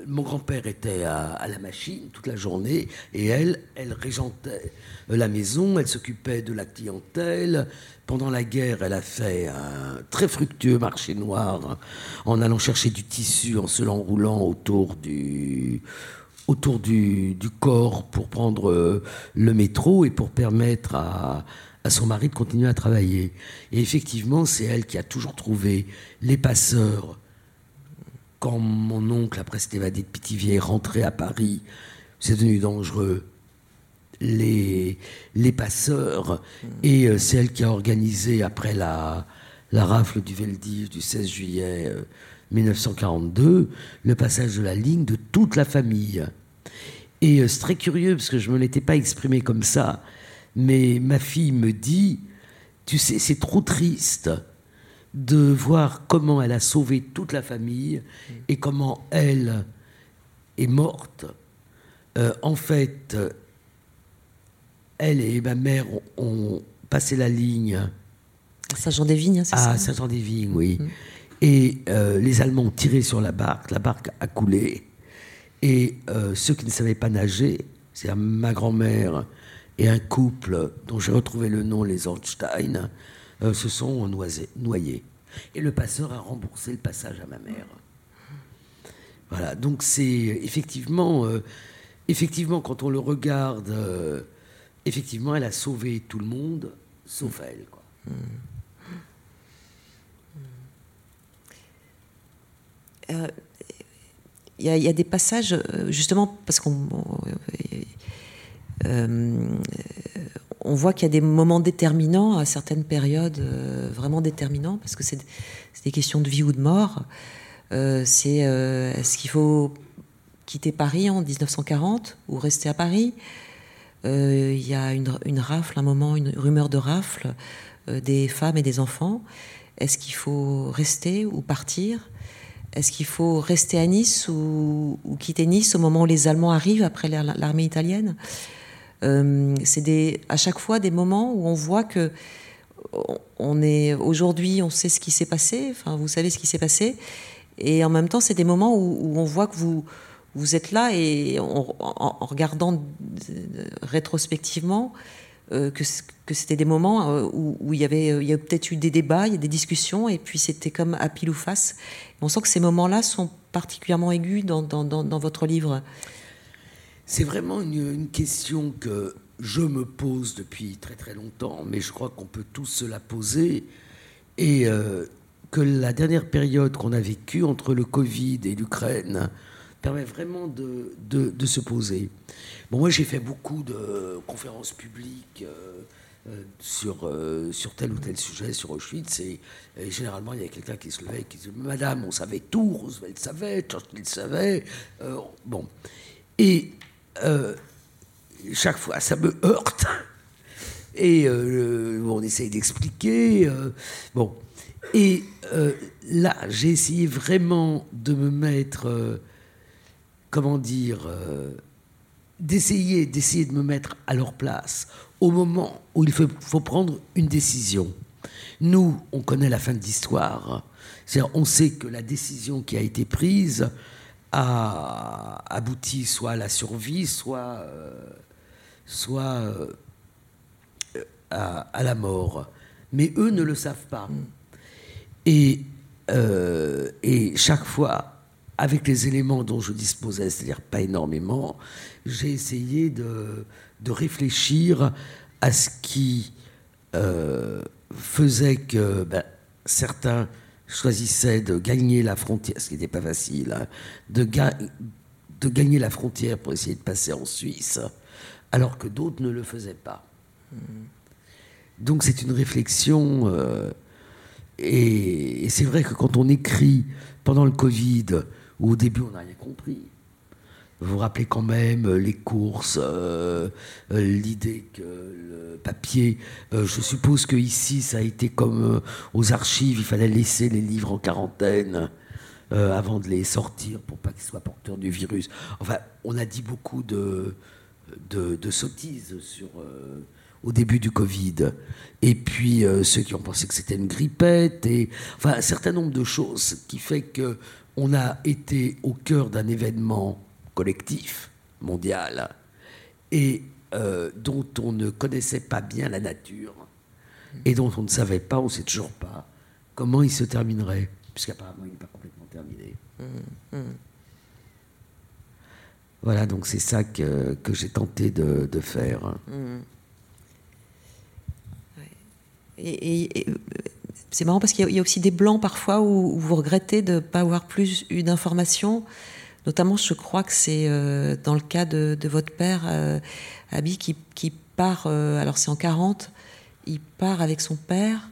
mon grand-père était à, la machine toute la journée et elle, elle régentait la maison, elle s'occupait de la clientèle. Pendant la guerre, elle a fait un très fructueux marché noir en allant chercher du tissu, en se l'enroulant autour du autour du, corps pour prendre euh, le métro et pour permettre à, son mari de continuer à travailler. Et effectivement, c'est elle qui a toujours trouvé les passeurs. Quand mon oncle, après s'être évadé de Pithiviers, est rentré à Paris, c'est devenu dangereux. Les, les passeurs, et euh, c'est elle qui a organisé, après la, la rafle du Veldiv du 16 juillet 1942, le passage de la ligne de toute la famille. Et euh, c'est très curieux parce que je ne me l'étais pas exprimé comme ça, mais ma fille me dit tu sais, c'est trop triste de voir comment elle a sauvé toute la famille et comment elle est morte. Euh, en fait, elle et ma mère ont, passé la ligne. À Saint-Jean-des-Vignes, hein, c'est ça À Saint-Jean-des-Vignes, oui. Mm. Et euh, les Allemands ont tiré sur la barque, la barque a coulé. Et euh, ceux qui ne savaient pas nager, c'est ma grand-mère et un couple dont j'ai retrouvé le nom, les Ortstein, euh, se sont noyés. Et le passeur a remboursé le passage à ma mère. Voilà, donc c'est effectivement, effectivement, quand on le regarde, effectivement, elle a sauvé tout le monde, sauf elle. Quoi. Mm. Il euh, y, a des passages, euh, justement, parce qu'on euh, voit qu'il y a des moments déterminants à certaines périodes, vraiment déterminants, parce que c'est des questions de vie ou de mort. c'est est-ce qu'il faut quitter Paris en 1940 ou rester à Paris? Il y a une, rafle, un moment, une rumeur de rafle des femmes et des enfants. Est-ce qu'il faut rester ou partir? Est-ce qu'il faut rester à Nice ou, quitter Nice au moment où les Allemands arrivent après l'armée italienne euh, C'est à chaque fois des moments où on voit que on est aujourd'hui, on sait ce qui s'est passé. Enfin, vous savez ce qui s'est passé, et en même temps, c'est des moments où, on voit que vous vous êtes là et en, en regardant rétrospectivement, euh, que, c'était des moments euh, où, il y avait, il y a peut-être eu des débats, il y a des discussions, et puis c'était comme à pile ou face. on sent que ces moments-là sont particulièrement aigus dans, dans, votre livre. C'est vraiment une, question que je me pose depuis très très longtemps, mais je crois qu'on peut tous se la poser. Et euh, que la dernière période qu'on a vécue entre le Covid et l'Ukraine permet vraiment de, de, de se poser. Bon, moi, j'ai fait beaucoup de conférences publiques euh, euh, sur, euh, sur tel ou tel sujet, sur Auschwitz, et, généralement, il y a quelqu'un qui se levait et qui disait Madame, on savait tout, Roosevelt savait, Churchill savait. bon. Et chaque fois, ça me heurte. Et on essaye d'expliquer. bon. Et là, j'ai essayé vraiment de me mettre, comment dire, d'essayer, d'essayer de me mettre à leur place au moment où il faut, faut prendre une décision. Nous, on connaît la fin de l'histoire. On sait que la décision qui a été prise a abouti soit à la survie, soit, euh, soit euh, à, la mort. Mais eux ne le savent pas. Et, euh, et chaque fois, avec les éléments dont je disposais, c'est-à-dire pas énormément, j'ai essayé de, réfléchir à ce qui euh, faisait que ben, certains choisissaient de gagner la frontière, ce qui n'était pas facile, hein, de, de, gagner la frontière pour essayer de passer en Suisse, alors que d'autres ne le faisaient pas. Donc c'est une réflexion, euh, et, et c'est vrai que quand on écrit pendant le Covid, au début on n'a rien compris, vous rappelez quand même euh, les courses, euh, euh, l'idée que le papier, je suppose que ici ça a été comme aux archives, il fallait laisser les livres en quarantaine avant de les sortir pour pas qu'ils soient porteurs du virus. Enfin, on a dit beaucoup de, de, sottises sur, au début du Covid. Et puis ceux qui ont pensé que c'était une grippette, et enfin un certain nombre de choses qui fait que on a été au cœur d'un événement collectif, mondial, et euh, dont on ne connaissait pas bien la nature, et dont on ne savait pas, on ne sait toujours pas, comment il se terminerait, puisqu'apparemment il n'est pas complètement terminé. Mmh, mmh. Voilà, donc c'est ça que, que j'ai tenté de, de faire. Mmh. Et, c'est marrant parce qu'il y, a aussi des blancs parfois où, vous regrettez de ne pas avoir plus eu d'informations. Notamment, je crois que c'est euh, dans le cas de, votre père, euh, Abi, qui, part, euh, alors c'est en 40, il part avec son père,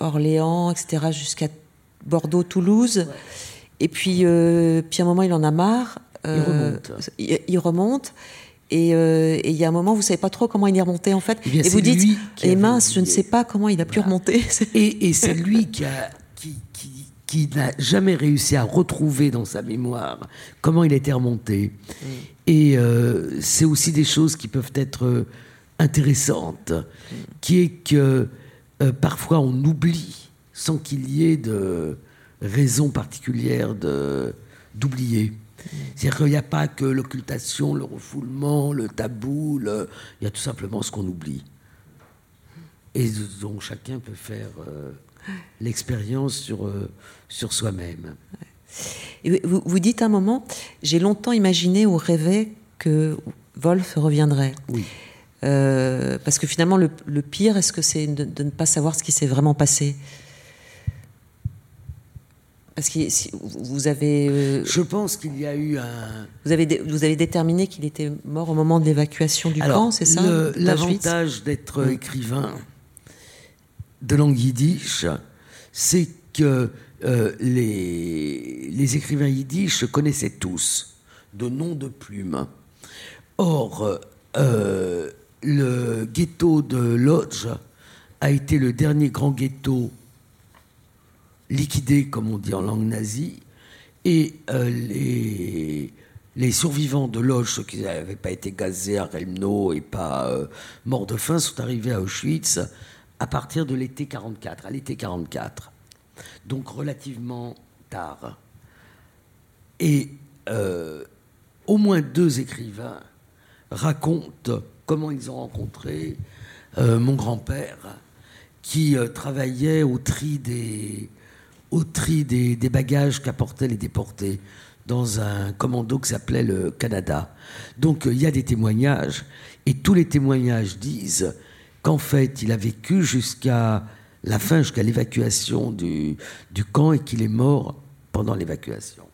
Orléans, etc., jusqu'à Bordeaux, Toulouse. Et puis, puis à un moment, il en a marre. il remonte. Il, remonte. Et il y a un moment, vous savez pas trop comment il est remonté en fait. Eh bien, et vous dites, et avait mince, je ne sais pas comment il a pu remonter. Et, et c'est lui qui, a, qui, n'a jamais réussi à retrouver dans sa mémoire comment il était remonté. Et euh, c'est aussi des choses qui peuvent être euh, intéressantes, qui est que euh, parfois on oublie sans qu'il y ait de raison particulière de- d'oublier. C'est-à-dire qu'il n'y a pas que l'occultation, le refoulement, le tabou, le- il y a tout simplement ce qu'on oublie. Et donc chacun peut faire euh, l'expérience sur, euh, sur soi-même. Vous, vous dites un moment, j'ai longtemps imaginé ou rêvé que Wolf reviendrait. Oui. Euh, parce que finalement, le, le pire, est-ce que c'est de, de ne pas savoir ce qui s'est vraiment passé? Parce que si- vous avez, euh, Je pense qu'il y a eu un. vous avez, dé- vous avez déterminé qu'il était mort au moment de l'évacuation du Alors, camp, c'est ça? L'avantage d'être écrivain de langue yiddish, c'est que euh, les, écrivains yiddish connaissaient tous, de nom de plume. Or, euh, le ghetto de Lodz a été le dernier grand ghetto liquidé, comme on dit en langue nazie, et euh, les, survivants de Lodz, ceux qui n'avaient pas été gazés à Relmno et pas morts de faim, sont arrivés à Auschwitz à partir de l'été 44, à l'été 44. Donc relativement tard. Et euh, au moins deux écrivains racontent comment ils ont rencontré euh, mon grand-père qui euh, travaillait au tri des, des, bagages qu'apportaient les déportés dans un commando qui s'appelait le Canada. Donc il y a des témoignages et tous les témoignages disent qu'en fait il a vécu jusqu'à la fin, jusqu'à l'évacuation du, du camp et qu'il est mort pendant l'évacuation.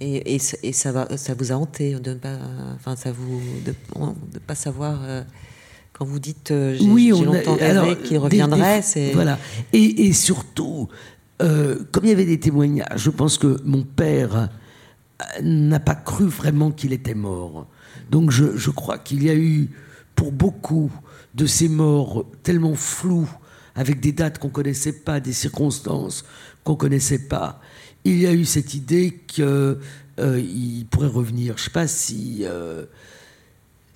Et, et, ça- et ça, va, ça vous a hanté de ne pas, enfin, ça vous, de, de pas savoir euh, quand vous dites euh, j'ai a- longtemps rêvé qu'il reviendrait. c'est Voilà. Et, et surtout, euh, comme il y avait des témoignages, je pense que mon père n'a pas cru vraiment qu'il était mort. Donc je, je crois qu'il y a eu, pour beaucoup de ces morts tellement floues, avec des dates qu'on ne connaissait pas, des circonstances qu'on ne connaissait pas, il y a eu cette idée qu'il pourrait revenir. Je ne sais pas si... euh,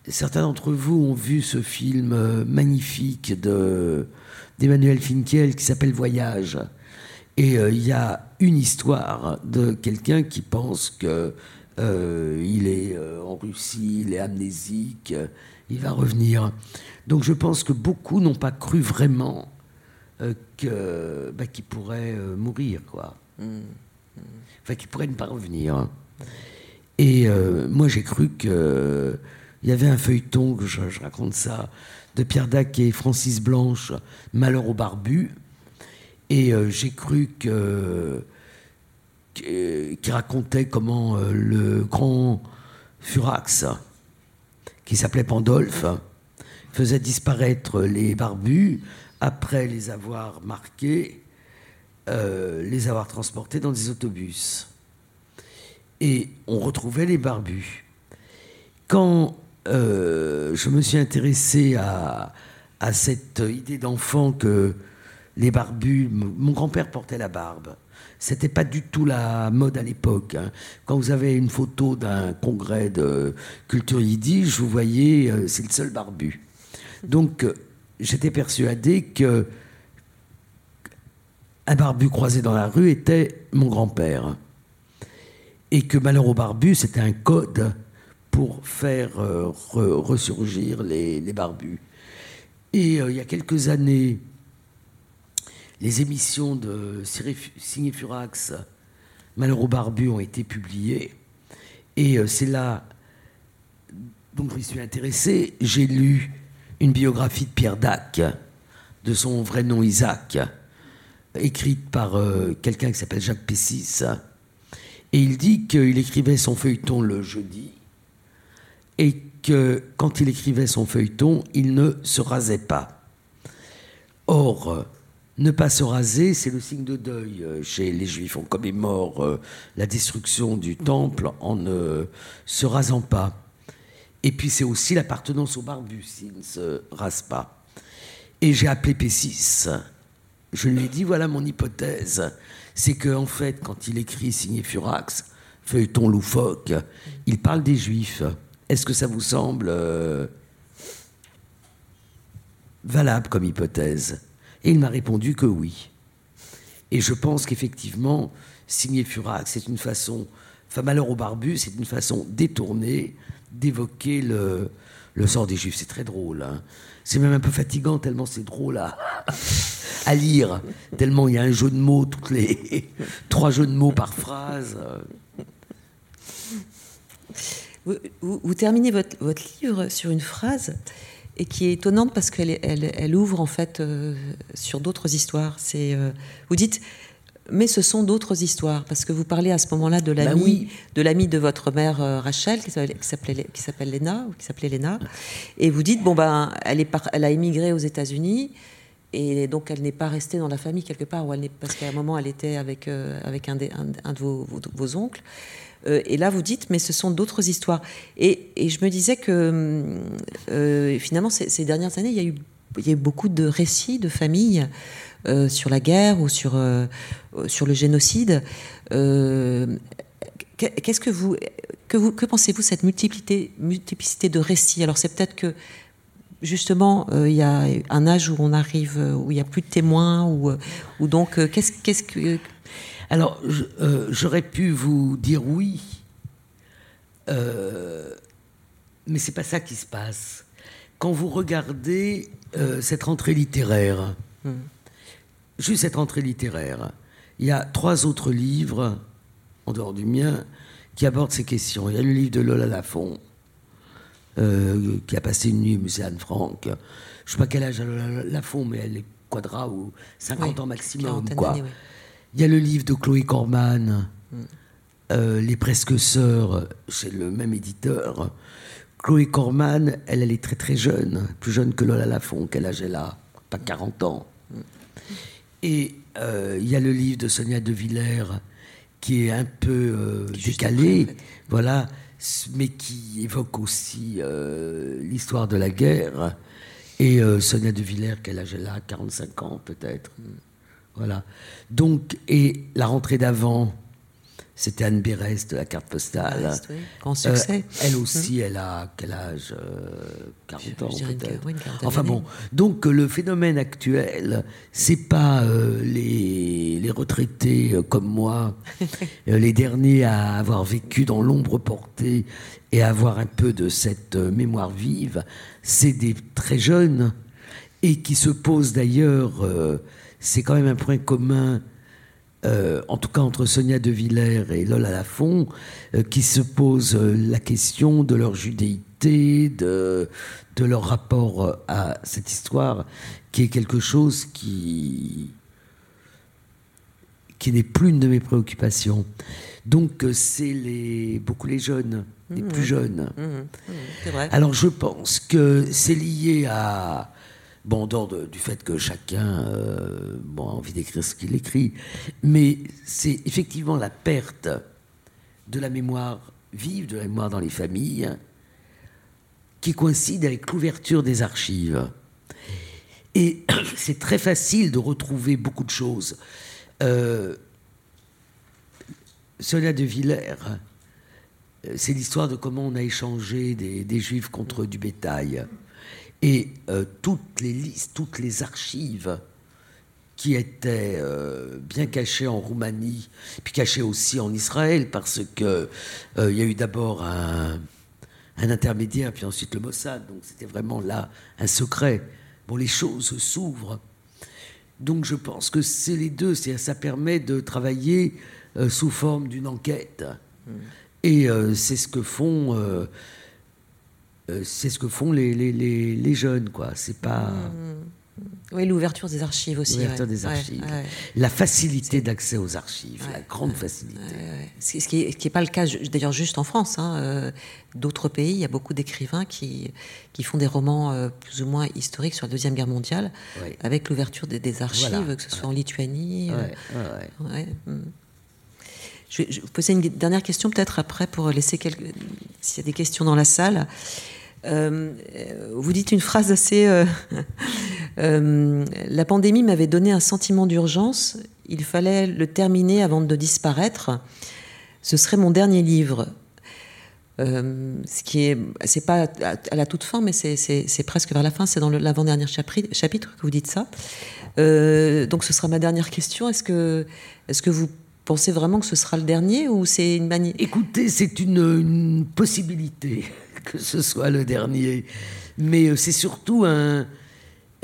Certains d'entre vous ont vu ce film euh, magnifique de d'Emmanuel Finkiel qui s'appelle Voyage. Et euh, il y a une histoire de quelqu'un qui pense que euh, il est euh, en Russie, il est amnésique, euh, il va revenir. Donc je pense que beaucoup n'ont pas cru vraiment euh, que bah, qu'il pourrait euh, mourir, quoi. Enfin, qu'il pourrait ne pas revenir. Et euh, moi, j'ai cru que il y avait un feuilleton, que je, je raconte ça, de Pierre Dac et Francis Blanche, Malheur au barbu. Et j'ai cru que, qui racontait comment le grand Furax, qui s'appelait Pandolphe, faisait disparaître les barbus après les avoir marqués, euh, les avoir transportés dans des autobus et on retrouvait les barbus. Quand euh, je me suis intéressé à, cette idée d'enfant que les barbus, mon grand-père portait la barbe. C'était pas du tout la mode à l'époque. hein. Quand vous avez une photo d'un congrès de culture yiddish, vous voyez, euh, c'est le seul barbu. Donc, euh, j'étais persuadé que un barbu croisé dans la rue était mon grand-père et que Malheur au barbu, c'était un code pour faire euh, re- ressurgir les, barbus. Et il y a quelques années, les émissions de Cyril Fu- Signé Furax, Malheur au barbu, ont été publiées. Et euh, c'est là, donc je suis intéressé, j'ai lu une biographie de Pierre Dac, de son vrai nom Isaac, écrite par euh, quelqu'un qui s'appelle Jacques Pessis. Et il dit qu'il écrivait son feuilleton le jeudi et que quand il écrivait son feuilleton, il ne se rasait pas. Or, ne pas se raser, c'est le signe de deuil chez les Juifs. On commémore la destruction du temple en ne se rasant pas. Et puis c'est aussi l'appartenance au barbu, s'il ne se rase pas. Et j'ai appelé P6. Je lui ai dit voilà mon hypothèse. C'est qu'en en fait, quand il écrit signé Furax, feuilleton loufoque, il parle des Juifs. Est-ce que ça vous semble euh, valable comme hypothèse? Et il m'a répondu que oui. Et je pense qu'effectivement, signer Furax, c'est une façon, enfin malheur au barbu, c'est une façon détournée d'évoquer le, sort des Juifs. C'est très drôle. Hein. c'est même un peu fatigant tellement c'est drôle à, à, lire, tellement il y a un jeu de mots, toutes les trois jeux de mots par phrase. Vous, terminez votre, votre, livre sur une phrase et qui est étonnante parce qu'elle elle, ouvre en fait euh, sur d'autres histoires. C'est, euh, vous dites, mais ce sont d'autres histoires parce que vous parlez à ce moment-là de bah l'ami, de l'ami de votre mère euh, Rachel qui s'appelle qui s'appelle Lena ou qui s'appelait Lena, et vous dites bon ben elle est elle a émigré aux États-Unis et donc elle n'est pas restée dans la famille quelque part où elle parce qu'à un moment elle était avec avec un, un, de vos, vos oncles. Euh, et là, vous dites, mais ce sont d'autres histoires. Et, je me disais que euh, finalement, ces, dernières années, il y, a eu, beaucoup de récits de familles euh, sur la guerre ou sur, le génocide. Qu'est-ce que vous, que, vous, que pensez-vous cette multiplicité, de récits? Alors, c'est peut-être que justement, il y a un âge où on arrive, où il n'y a plus de témoins, ou donc, qu'est-ce, qu'est-ce que, alors, euh, j'aurais pu vous dire oui, euh, mais c'est pas ça qui se passe. Quand vous regardez euh, cette rentrée littéraire, hmm. juste cette rentrée littéraire, il y a trois autres livres, en dehors du mien, qui abordent ces questions. Il y a le livre de Lola Lafont, qui a passé une nuit au musée Anne-Franck. Je ne sais pas quel âge a Lola Lafont, mais elle est quadra ou 50 ans maximum. Quoi. Il y a le livre de Chloé Corman, euh, Les Presque Sœurs, c'est le même éditeur. Chloé Corman, elle, elle est très très jeune, plus jeune que Lola Lafont, quel âge elle a? Pas 40 ans. Et euh, il y a le livre de Sonia De Villers, qui est un peu euh, décalé, voilà, mais qui évoque aussi l'histoire de la guerre. Et Sonia De Villers, quel âge elle a? 45 ans peut-être. Voilà. Donc, et la rentrée d'avant, c'était Anne Bérès de la carte postale. Grand succès. Euh, elle aussi, elle a quel âge 40 euh, ans peut-être. enfin bon, donc le phénomène actuel, c'est pas euh, les, les, retraités comme moi, les derniers à avoir vécu dans l'ombre portée et à avoir un peu de cette mémoire vive. C'est des très jeunes et qui se posent d'ailleurs c'est quand même un point commun, euh, en tout cas entre Sonia De Villers et Lola Lafont, euh, qui se pose euh, la question de leur judéité, de, de leur rapport à cette histoire, qui est quelque chose qui, qui n'est plus une de mes préoccupations. Donc c'est les, beaucoup les jeunes, les mmh. plus jeunes. Mmh. Mmh. Vrai. Alors je pense que c'est lié à Bon, d'ordre du fait que chacun euh, a envie d'écrire ce qu'il écrit, mais c'est effectivement la perte de la mémoire vive, de la mémoire dans les familles, qui coïncide avec l'ouverture des archives. Et c'est très facile de retrouver beaucoup de choses. Euh, Sonia de Villers, euh, c'est l'histoire de comment on a échangé des juifs contre du bétail. Et euh, toutes les listes, toutes les archives qui étaient euh, bien cachées en Roumanie, puis cachées aussi en Israël, parce que euh, il y a eu d'abord un, intermédiaire, puis ensuite le Mossad, donc c'était vraiment là un secret. Bon, les choses s'ouvrent. Donc je pense que c'est les deux, ça permet de travailler sous forme d'une enquête. Mmh. Et c'est ce que font euh, c'est ce que font les, les, les, jeunes, quoi. C'est pas. Oui, l'ouverture des archives aussi. L'ouverture des archives. La facilité d'accès aux archives, la grande facilité. Ce qui n'est pas le cas d'ailleurs juste en France. Hein, euh, d'autres pays, il y a beaucoup d'écrivains qui, qui font des romans euh, plus ou moins historiques sur la Deuxième Guerre mondiale, avec l'ouverture des, archives, que ce soit en Lituanie. Euh, Je vais, vous poser une dernière question peut-être après pour laisser quelques... s'il y a des questions dans la salle. Euh, vous dites une phrase assez... Euh, euh, la pandémie m'avait donné un sentiment d'urgence. Il fallait le terminer avant de disparaître. Ce serait mon dernier livre. ce qui est, c'est pas à, la toute fin, mais c'est presque vers la fin. C'est dans l'avant-dernier chapitre, que vous dites ça. donc, ce sera ma dernière question. Est-ce que, est-ce que vous pensez vraiment que ce sera le dernier ou c'est une manière Écoutez, c'est une, possibilité que ce soit le dernier, mais euh, c'est surtout un,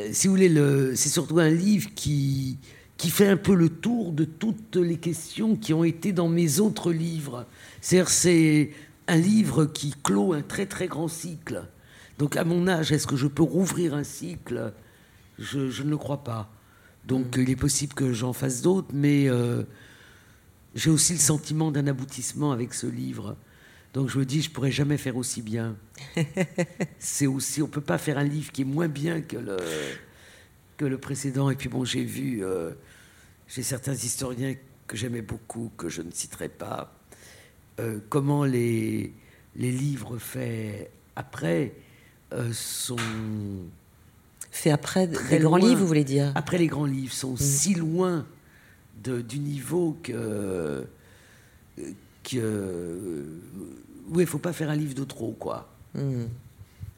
euh, si vous voulez, le, c'est surtout un livre qui qui fait un peu le tour de toutes les questions qui ont été dans mes autres livres. C'est-à-dire, c'est un livre qui clôt un très très grand cycle. Donc, à mon âge, est-ce que je peux rouvrir un cycle? Je, je, ne le crois pas. Donc, mm. il est possible que j'en fasse d'autres, mais euh, j'ai aussi le sentiment d'un aboutissement avec ce livre. Donc je me dis, je pourrais jamais faire aussi bien. c'est aussi, on peut pas faire un livre qui est moins bien que le que le précédent. Et puis bon, j'ai vu, euh, j'ai certains historiens que j'aimais beaucoup, que je ne citerai pas, euh, comment les les livres faits après euh, sont faits après des grands livres, vous voulez dire? Après les grands livres sont mm. si loin du niveau que. que oui, il faut pas faire un livre de trop, quoi. Hmm.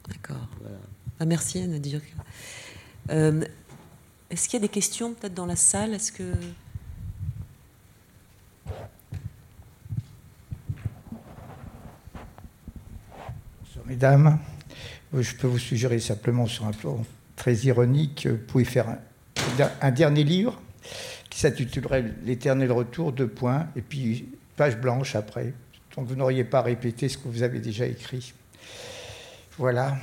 D'accord. Ah, merci, Anne euh, Est-ce qu'il y a des questions peut-être dans la salle? Est-ce que. Mesdames. Je peux vous suggérer simplement sur un plan très ironique, vous pouvez faire un dernier livre qui s'intitulerait L'éternel retour, deux points, et puis page blanche après. Donc vous n'auriez pas répété ce que vous avez déjà écrit. Voilà.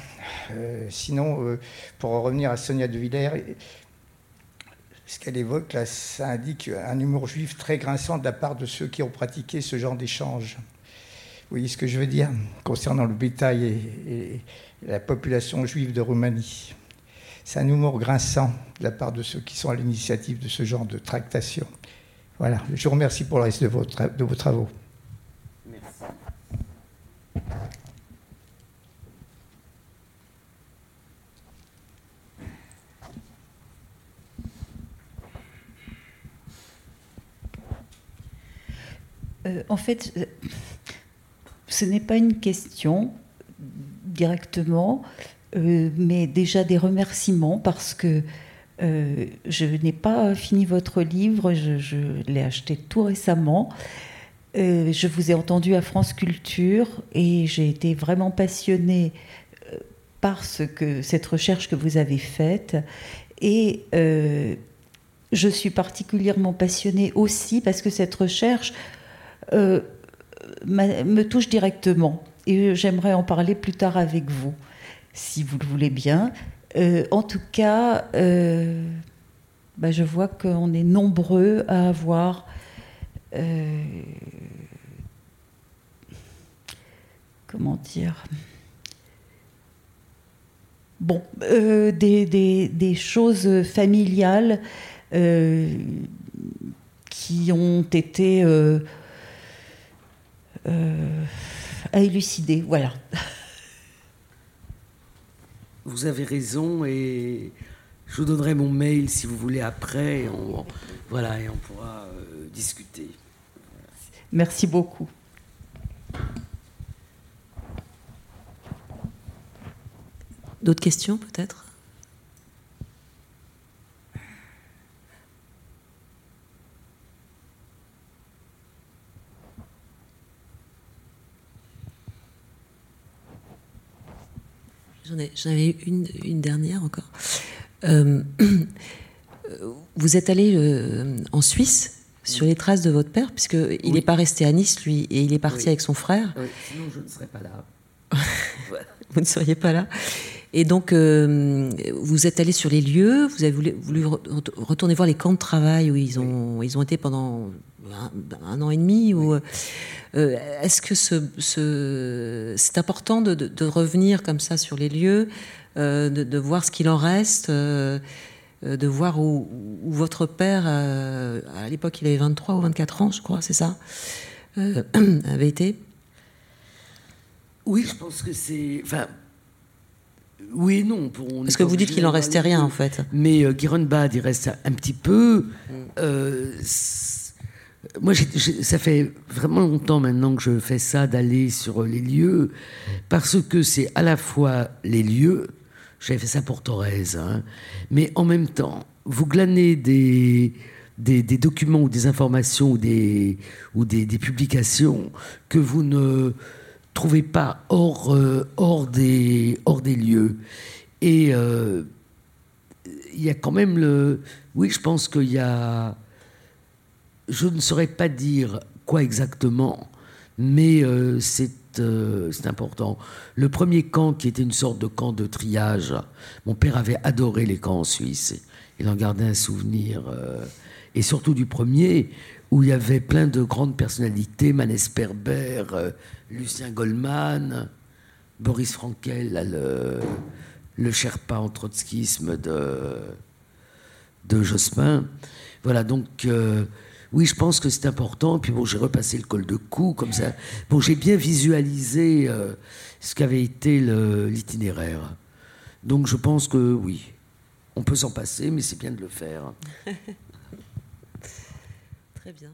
Euh, sinon, euh, pour revenir à Sonia de Villers, ce qu'elle évoque là, ça indique un humour juif très grinçant de la part de ceux qui ont pratiqué ce genre d'échange. Vous voyez ce que je veux dire concernant le bétail et la population juive de Roumanie. C'est un humour grinçant de la part de ceux qui sont à l'initiative de ce genre de tractation. Voilà, je vous remercie pour le reste de vos, travaux. Merci. Euh, en fait, euh, ce n'est pas une question directement. Euh, mais déjà des remerciements parce que euh, je n'ai pas fini votre livre, je, l'ai acheté tout récemment. Euh, je vous ai entendu à France Culture et j'ai été vraiment passionnée par ce que, cette recherche que vous avez faite. Et je suis particulièrement passionnée aussi parce que cette recherche me touche directement. Et j'aimerais en parler plus tard avec vous si vous le voulez bien. Euh, en tout cas, euh, bah, je vois qu'on est nombreux à avoir euh, comment dire Bon, des, des, choses familiales qui ont été à élucider. Voilà. Vous avez raison et je vous donnerai mon mail si vous voulez après. Et on, voilà, et on pourra euh, discuter. Merci beaucoup. D'autres questions peut-être? J'en avais une, une, dernière encore. Euh, vous êtes allé euh, en Suisse sur les traces de votre père, puisqu'il n'est pas resté à Nice, lui, et il est parti avec son frère. sinon je ne serais pas là. vous ne seriez pas là. Et donc, euh, vous êtes allé sur les lieux, vous avez voulu, retourner voir les camps de travail où ils ont, ils ont été pendant un, an et demi. Ou, euh, Est-ce que ce, c'est important de, revenir comme ça sur les lieux, de, voir ce qu'il en reste de voir où, votre père, à l'époque il avait 23 ou 24 ans, je crois, c'est ça, avait été? Oui, je pense que c'est. Enfin, oui et non. Parce que vous dites qu'il n'en restait rien, en fait. Mais euh, il reste un petit peu. Mm. Euh, moi, ça fait vraiment longtemps maintenant que je fais ça, d'aller sur les lieux, parce que c'est à la fois les lieux, j'avais fait ça pour Thorez, hein, mais en même temps, vous glanez des, documents ou des informations ou des, publications que vous ne trouvez pas hors, euh, des lieux. Et euh, il y a quand même le... Oui, je pense qu'il y a... Je ne saurais pas dire quoi exactement, mais euh, c'est c'est important. Le premier camp, qui était une sorte de camp de triage, mon père avait adoré les camps en Suisse. Il en gardait un souvenir. et surtout du premier, où il y avait plein de grandes personnalités, Manès Perber, Lucien Goldman, Boris Frankel, le, le Sherpa en trotskisme de, de Jospin. Voilà, donc euh, oui, je pense que c'est important. Puis bon, j'ai repassé le col de cou, comme ça. Bon, j'ai bien visualisé euh, ce qu'avait été l'itinéraire. Donc je pense que oui, on peut s'en passer, mais c'est bien de le faire. Très bien.